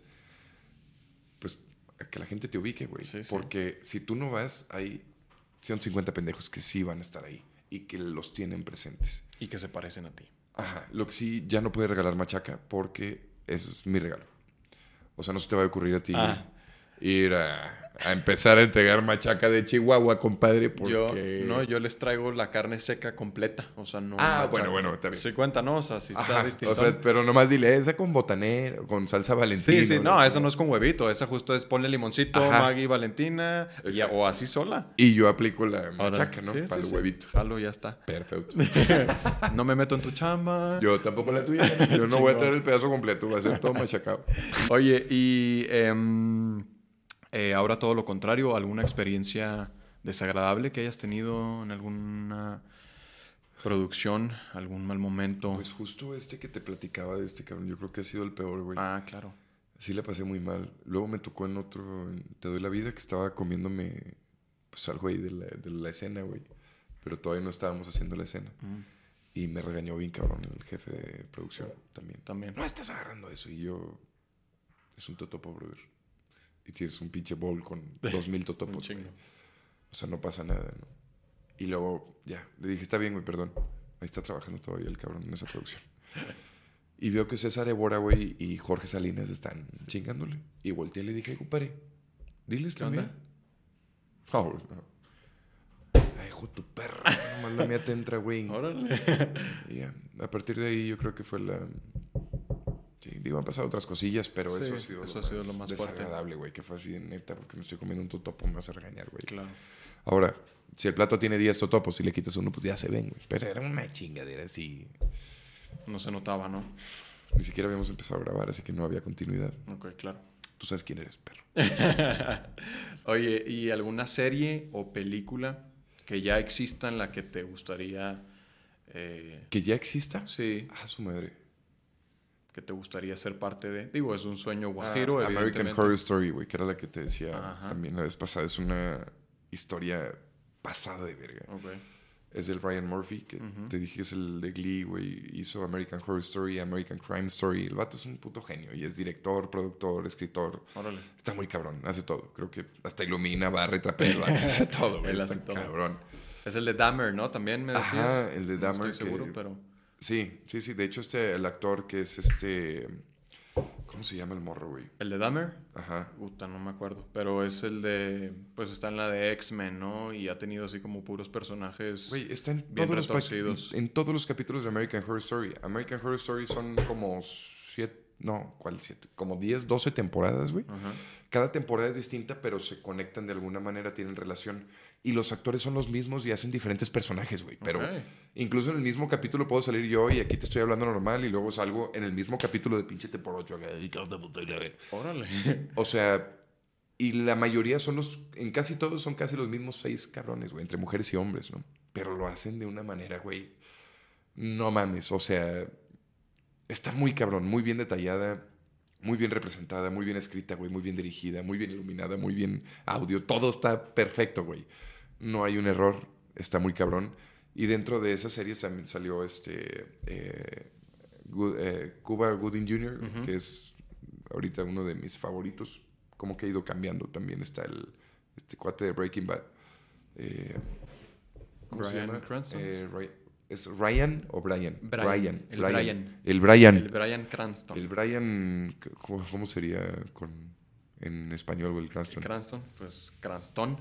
[SPEAKER 2] Pues a que la gente te ubique, güey.
[SPEAKER 1] Sí, sí.
[SPEAKER 2] Porque si tú no vas, hay 150 pendejos que sí van a estar ahí y que los tienen presentes.
[SPEAKER 1] Y que se parecen a ti.
[SPEAKER 2] Ajá, lo que sí, ya no puedes regalar machaca porque ese es mi regalo. O sea, no se te va a ocurrir a ti
[SPEAKER 1] Ah.
[SPEAKER 2] Ir a, a empezar a entregar machaca de Chihuahua, compadre, porque...
[SPEAKER 1] Yo, no, yo les traigo la carne seca completa, o sea, no...
[SPEAKER 2] Ah,
[SPEAKER 1] machaca.
[SPEAKER 2] bueno, bueno, está bien.
[SPEAKER 1] Sí cuenta, ¿no? O sea, sí está distinto.
[SPEAKER 2] o sea, pero nomás dile, esa con botanero, con salsa valentina.
[SPEAKER 1] sí, sí, no, esa no es con huevito, esa justo es ponle limoncito,
[SPEAKER 2] Ajá.
[SPEAKER 1] Maggi, Valentina, y- o así sola.
[SPEAKER 2] Y yo aplico la machaca, ¿no?
[SPEAKER 1] sí,
[SPEAKER 2] Para
[SPEAKER 1] sí,
[SPEAKER 2] el huevito.
[SPEAKER 1] Jalo, ya está.
[SPEAKER 2] Perfecto.
[SPEAKER 1] No me meto en tu chamba.
[SPEAKER 2] Yo tampoco la tuya. Yo no voy a traer el pedazo completo, va a ser todo machacado.
[SPEAKER 1] Oye, y em, eh, ahora todo lo contrario, ¿alguna experiencia desagradable que hayas tenido en alguna producción, algún mal momento?
[SPEAKER 2] Pues justo este que te platicaba de este cabrón, yo creo que ha sido el peor, güey.
[SPEAKER 1] ah, claro.
[SPEAKER 2] Sí la pasé muy mal. Luego me tocó en otro, en Te doy la vida, que estaba comiéndome pues algo ahí de la, de la escena, güey. Pero todavía no estábamos haciendo la escena.
[SPEAKER 1] Mm,
[SPEAKER 2] Y me regañó bien cabrón el jefe de producción también.
[SPEAKER 1] también.
[SPEAKER 2] No estás agarrando eso. Y yo, es un totopo, brother. Y tienes un pinche bowl con dos mil totopos. O sea, no pasa nada, ¿no? Y luego, ya, le dije, está bien, güey, perdón. Ahí está trabajando todavía el cabrón en esa producción. Y veo que César Évora, güey, y Jorge Salinas están chingándole. Y volteé y le dije, compadre, diles
[SPEAKER 1] ¿Qué
[SPEAKER 2] también.
[SPEAKER 1] onda?
[SPEAKER 2] Oh, no. Ay, hijo tu perra. Nomás la mía te entra, güey.
[SPEAKER 1] Órale.
[SPEAKER 2] Y ya, a partir de ahí yo creo que fue la... Sí, digo, han pasado otras cosillas, pero
[SPEAKER 1] Sí,
[SPEAKER 2] eso ha sido,
[SPEAKER 1] eso
[SPEAKER 2] lo,
[SPEAKER 1] ha sido
[SPEAKER 2] más
[SPEAKER 1] lo más fuerte.
[SPEAKER 2] desagradable, güey. Que fue así de neta, porque me estoy comiendo un totopo, me vas a regañar, güey.
[SPEAKER 1] Claro.
[SPEAKER 2] Ahora, si el plato tiene 10 totopos y le quitas uno, pues ya se ven, güey. Pero era una chingadera así.
[SPEAKER 1] No se notaba, ¿no?
[SPEAKER 2] Ni siquiera habíamos empezado a grabar, así que no había continuidad.
[SPEAKER 1] Ok, claro.
[SPEAKER 2] Tú sabes quién eres, perro.
[SPEAKER 1] Oye, ¿y alguna serie o película que ya exista en la que te gustaría... eh,
[SPEAKER 2] ¿Que ya exista?
[SPEAKER 1] sí,
[SPEAKER 2] Ah, su madre.
[SPEAKER 1] Que te gustaría ser parte de? Digo, es un sueño guajiro,
[SPEAKER 2] Ah, American. Horror Story, güey, que era la que te decía
[SPEAKER 1] Ajá.
[SPEAKER 2] también la vez pasada. Es una historia pasada de verga.
[SPEAKER 1] Ok.
[SPEAKER 2] Es del Ryan Murphy, que
[SPEAKER 1] Ujú.
[SPEAKER 2] te dije es el de Glee, güey. Hizo American Horror Story, American Crime Story. El vato es un puto genio y es director, productor, escritor.
[SPEAKER 1] Órale.
[SPEAKER 2] Está muy cabrón, hace todo. Creo que hasta ilumina, barre, trapea, hace todo, güey.
[SPEAKER 1] Él hace todo.
[SPEAKER 2] cabrón.
[SPEAKER 1] Es el de Dahmer, ¿no? También me decías.
[SPEAKER 2] Ajá, el de
[SPEAKER 1] No
[SPEAKER 2] Dahmer
[SPEAKER 1] estoy seguro,
[SPEAKER 2] que-
[SPEAKER 1] pero...
[SPEAKER 2] Sí, sí, sí. De hecho, este, el actor que es este. ¿Cómo se llama el morro, güey?
[SPEAKER 1] ¿El de Dahmer?
[SPEAKER 2] Ajá.
[SPEAKER 1] Puta, no me acuerdo. Pero es el de. Pues está en la de X-Men, ¿no? Y ha tenido así como puros personajes.
[SPEAKER 2] Güey, está en
[SPEAKER 1] bien
[SPEAKER 2] todos, los
[SPEAKER 1] retorcidos.
[SPEAKER 2] en todos los capítulos de American Horror Story. American Horror Story son como siete, no, ¿cuál siete? Como 10, 12 temporadas, güey. Cada temporada es distinta, pero se conectan de alguna manera, tienen relación. Y los actores son los mismos y hacen diferentes personajes, güey. Pero incluso en el mismo capítulo puedo salir yo y aquí te estoy hablando normal y luego salgo en el mismo capítulo de pinche por 8.
[SPEAKER 1] Órale.
[SPEAKER 2] O sea, y la mayoría son los, en casi todos son casi los mismos seis cabrones, güey, entre mujeres y hombres, ¿no? Pero lo hacen de una manera, güey, no mames, o sea, está muy cabrón, muy bien detallada, muy bien representada, muy bien escrita, güey, muy bien dirigida, muy bien iluminada, muy bien audio, todo está perfecto, güey. No hay un error, está muy cabrón. Y dentro de esa serie también salió este eh, eh, Cuba Gooding Jr., que es ahorita uno de mis favoritos. Como que ha ido cambiando. También está el este cuate de Breaking Bad. Eh, ¿Cómo se
[SPEAKER 1] Bryan
[SPEAKER 2] llama?
[SPEAKER 1] Cranston.
[SPEAKER 2] ¿Es Ryan o Brian?
[SPEAKER 1] Brian, el Brian.
[SPEAKER 2] El Brian.
[SPEAKER 1] El Brian Cranston.
[SPEAKER 2] El Brian, ¿cómo, cómo sería con, en español o el Cranston?
[SPEAKER 1] Cranston, pues Cranston.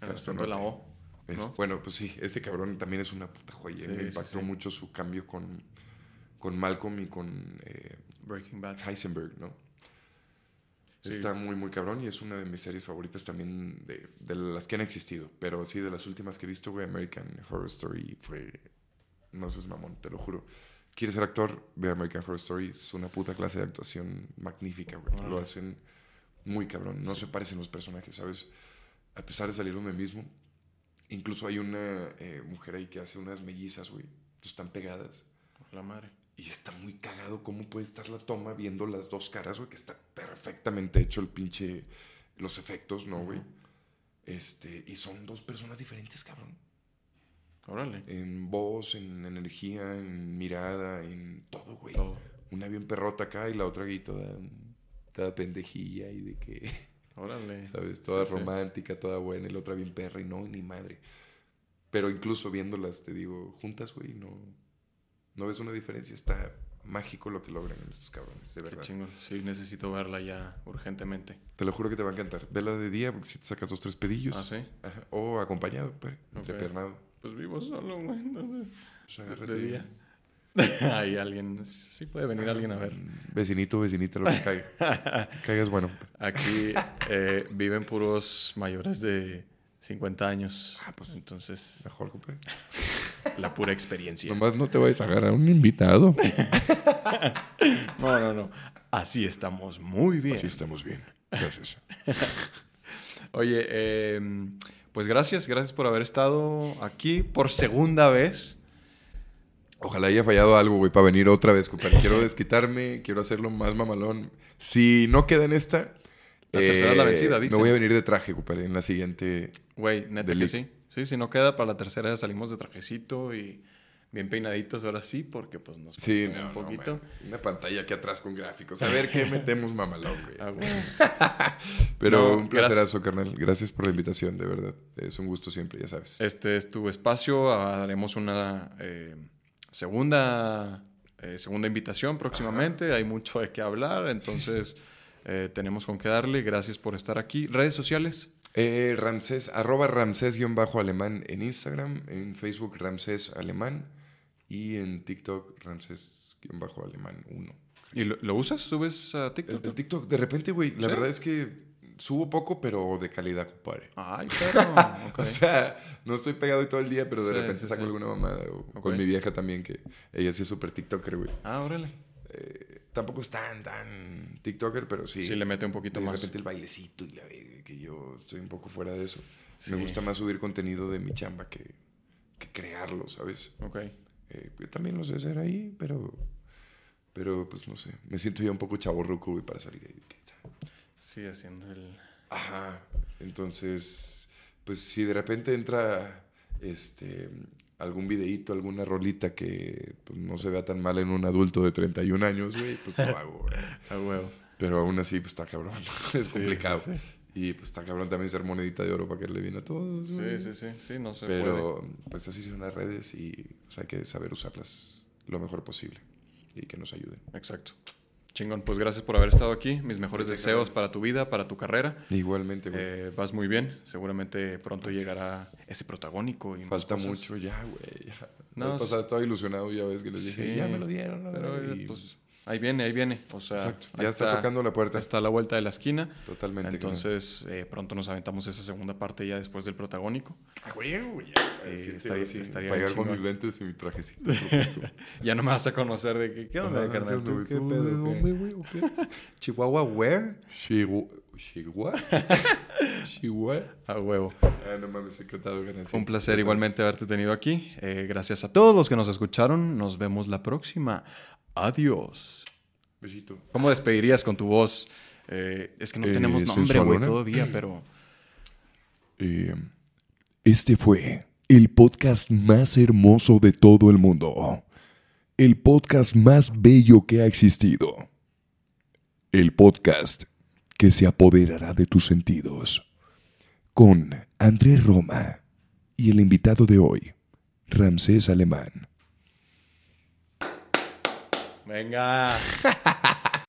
[SPEAKER 1] En
[SPEAKER 2] Cranston,
[SPEAKER 1] de la. O.
[SPEAKER 2] Es-
[SPEAKER 1] ¿no?
[SPEAKER 2] Bueno, pues sí, ese cabrón también es una puta joya.
[SPEAKER 1] Sí,
[SPEAKER 2] Me impactó
[SPEAKER 1] sí.
[SPEAKER 2] mucho su cambio con, con Malcolm y con eh,
[SPEAKER 1] Breaking Bad.
[SPEAKER 2] Heisenberg, ¿no? Está muy, muy cabrón y es una de mis series favoritas también de, de las que han existido. Pero sí, de las últimas que he visto, güey, American Horror Story fue... No seas mamón, te lo juro. ¿Quieres ser actor? Ve American Horror Story. Es una puta clase de actuación magnífica, güey. Lo hacen muy cabrón. No se parecen los personajes, ¿sabes? A pesar de salir uno mismo. Incluso hay una eh, mujer ahí que hace unas mellizas, güey. Están pegadas.
[SPEAKER 1] La madre.
[SPEAKER 2] Y está muy cagado cómo puede estar la toma viendo las dos caras, güey, que está perfectamente hecho el pinche. Los efectos, ¿no, güey? Este, y son dos personas diferentes, cabrón.
[SPEAKER 1] Órale.
[SPEAKER 2] En voz, en energía, en mirada, en todo, güey.
[SPEAKER 1] Todo.
[SPEAKER 2] Una bien perrota acá y la otra ahí toda, toda pendejilla y de que,
[SPEAKER 1] Órale.
[SPEAKER 2] ¿sabes? Toda
[SPEAKER 1] Sí, sí.
[SPEAKER 2] romántica, toda buena y la otra bien perra y no, ni madre. Pero incluso viéndolas, te digo, juntas, güey, no, no ves una diferencia. Está mágico lo que logran estos cabrones, de
[SPEAKER 1] Qué
[SPEAKER 2] verdad.
[SPEAKER 1] chingón. Sí, necesito verla ya urgentemente.
[SPEAKER 2] Te lo juro que te va a encantar. Vela de día porque si te sacas dos, tres pedillos.
[SPEAKER 1] Ah, sí.
[SPEAKER 2] Ajá. O acompañado, pues,
[SPEAKER 1] Ok.
[SPEAKER 2] entrepernado.
[SPEAKER 1] Pues vivo solo, güey. entonces,
[SPEAKER 2] Pues agárrate.
[SPEAKER 1] De día. Hay alguien. Sí puede venir alguien a ver.
[SPEAKER 2] Vecinito, vecinita, lo que caiga. Que caigas bueno.
[SPEAKER 1] Aquí eh, viven puros mayores de 50 años.
[SPEAKER 2] Ah, pues.
[SPEAKER 1] Entonces,
[SPEAKER 2] Mejor, compadre.
[SPEAKER 1] la pura experiencia.
[SPEAKER 2] Nomás no te vayas a agarrar a un invitado.
[SPEAKER 1] No, no, no. Así estamos muy bien.
[SPEAKER 2] Así estamos bien. Gracias.
[SPEAKER 1] Oye, eh, pues gracias, gracias por haber estado aquí por segunda vez.
[SPEAKER 2] Ojalá haya fallado algo, güey, para venir otra vez, compadre. Quiero desquitarme, quiero hacerlo más mamalón. Si no queda en esta, eh,
[SPEAKER 1] La tercera es la vencida,
[SPEAKER 2] me
[SPEAKER 1] dicen.
[SPEAKER 2] voy a venir de traje, compadre, en la siguiente.
[SPEAKER 1] Güey, neta que sí. Sí, si no queda para la tercera ya salimos de trajecito y bien peinaditos ahora sí, porque pues nos
[SPEAKER 2] Sí, no,
[SPEAKER 1] un poquito.
[SPEAKER 2] Una pantalla aquí atrás con gráficos. A ver qué metemos mamalón, güey.
[SPEAKER 1] Ah.
[SPEAKER 2] Pero
[SPEAKER 1] No,
[SPEAKER 2] un placerazo, carnal. Gracias por la invitación, de verdad. Es un gusto siempre, ya sabes.
[SPEAKER 1] Este es tu espacio. Haremos una eh, segunda, eh, segunda invitación próximamente. Hay mucho de qué hablar, entonces eh, tenemos con qué darle. Gracias por estar aquí. Redes sociales.
[SPEAKER 2] Eh, Ramsés, arroba Ramsés-alemán en Instagram, en Facebook Ramsés Alemán y en TikTok Ramsés-alemán 1.
[SPEAKER 1] ¿Y lo, lo usas? ¿Subes a
[SPEAKER 2] El,
[SPEAKER 1] TikTok?
[SPEAKER 2] el TikTok, de repente, güey, la
[SPEAKER 1] ¿Sí?
[SPEAKER 2] verdad es que subo poco, pero de calidad, compadre.
[SPEAKER 1] Ay, pero. ok.
[SPEAKER 2] O sea, no estoy pegado hoy todo el día, pero de
[SPEAKER 1] Sí,
[SPEAKER 2] repente
[SPEAKER 1] sí,
[SPEAKER 2] saco
[SPEAKER 1] sí.
[SPEAKER 2] alguna mamada. O
[SPEAKER 1] Ok.
[SPEAKER 2] con mi vieja también, que ella sí es súper TikToker, güey.
[SPEAKER 1] Ah, órale.
[SPEAKER 2] Eh, tampoco es tan, tan TikToker, pero sí.
[SPEAKER 1] Sí, le mete un poquito
[SPEAKER 2] de
[SPEAKER 1] más.
[SPEAKER 2] repente el bailecito y la que yo estoy un poco fuera de eso. Me gusta más subir contenido de mi chamba que, que crearlo, ¿sabes?
[SPEAKER 1] Ok.
[SPEAKER 2] Eh, yo también lo sé hacer ahí, pero, pero pues no sé. Me siento ya un poco chaborruco, güey, para salir ahí.
[SPEAKER 1] Sí, haciendo el.
[SPEAKER 2] Ajá. Entonces, pues si de repente entra este algún videíto, alguna rolita que pues, no se vea tan mal en un adulto de 31 años, güey, pues lo hago.
[SPEAKER 1] A huevo.
[SPEAKER 2] Pero aún así, pues está cabrón. es
[SPEAKER 1] Sí,
[SPEAKER 2] complicado.
[SPEAKER 1] sí.
[SPEAKER 2] Y pues está cabrón también ser monedita de oro para que le viene a todos.
[SPEAKER 1] Sí, sí, sí, sí, no se puede.
[SPEAKER 2] Pero pues así son las redes y pues, hay que saber usarlas lo mejor posible y que nos ayuden.
[SPEAKER 1] Exacto. Chingón, pues gracias por haber estado aquí. Mis mejores
[SPEAKER 2] Gracias,
[SPEAKER 1] deseos para tu vida, para tu carrera.
[SPEAKER 2] Igualmente, güey.
[SPEAKER 1] Eh, vas muy bien. Seguramente pronto llegará ese protagónico. Y
[SPEAKER 2] Falta mucho ya, güey.
[SPEAKER 1] No,
[SPEAKER 2] vez pasada estaba ilusionado, ya ves que les dije,
[SPEAKER 1] Sí,
[SPEAKER 2] ya me lo dieron.
[SPEAKER 1] Pero,
[SPEAKER 2] Y-
[SPEAKER 1] pues, ahí viene, ahí viene. O sea,
[SPEAKER 2] Exacto, ya está tocando la puerta.
[SPEAKER 1] Está a la vuelta de la esquina.
[SPEAKER 2] Totalmente.
[SPEAKER 1] Entonces, eh, pronto nos aventamos esa segunda parte ya después del protagónico.
[SPEAKER 2] Ah, güey, güey, ya.
[SPEAKER 1] Eh,
[SPEAKER 2] Sí,
[SPEAKER 1] estaría-
[SPEAKER 2] sí,
[SPEAKER 1] estaría
[SPEAKER 2] Pagar con mis lentes y mi trajecito.
[SPEAKER 1] Ya no me vas a conocer de que, ¿qué onda,
[SPEAKER 2] Ah,
[SPEAKER 1] carnal?
[SPEAKER 2] ¿qué
[SPEAKER 1] ¿Tú qué pedo,
[SPEAKER 2] dónde, güey, o qué?
[SPEAKER 1] Chihuahua, where?
[SPEAKER 2] Chihuahua. ¿Chihuahua? ¿Chihuahua?
[SPEAKER 1] A huevo.
[SPEAKER 2] Ah, no mames, encantado.
[SPEAKER 1] Fue un placer
[SPEAKER 2] sabes.
[SPEAKER 1] igualmente haberte tenido aquí. Eh, gracias a todos los que nos escucharon. Nos vemos la próxima. Adiós.
[SPEAKER 2] Besito.
[SPEAKER 1] ¿Cómo despedirías con tu voz? Eh, es que no
[SPEAKER 2] Eh,
[SPEAKER 1] tenemos nombre, güey, todavía, pero...
[SPEAKER 3] Eh, este fue el podcast más hermoso de todo el mundo. El podcast más bello que ha existido. El podcast que se apoderará de tus sentidos. Con Andrés Roma y el invitado de hoy, Ramsés Alemán.
[SPEAKER 1] Venga.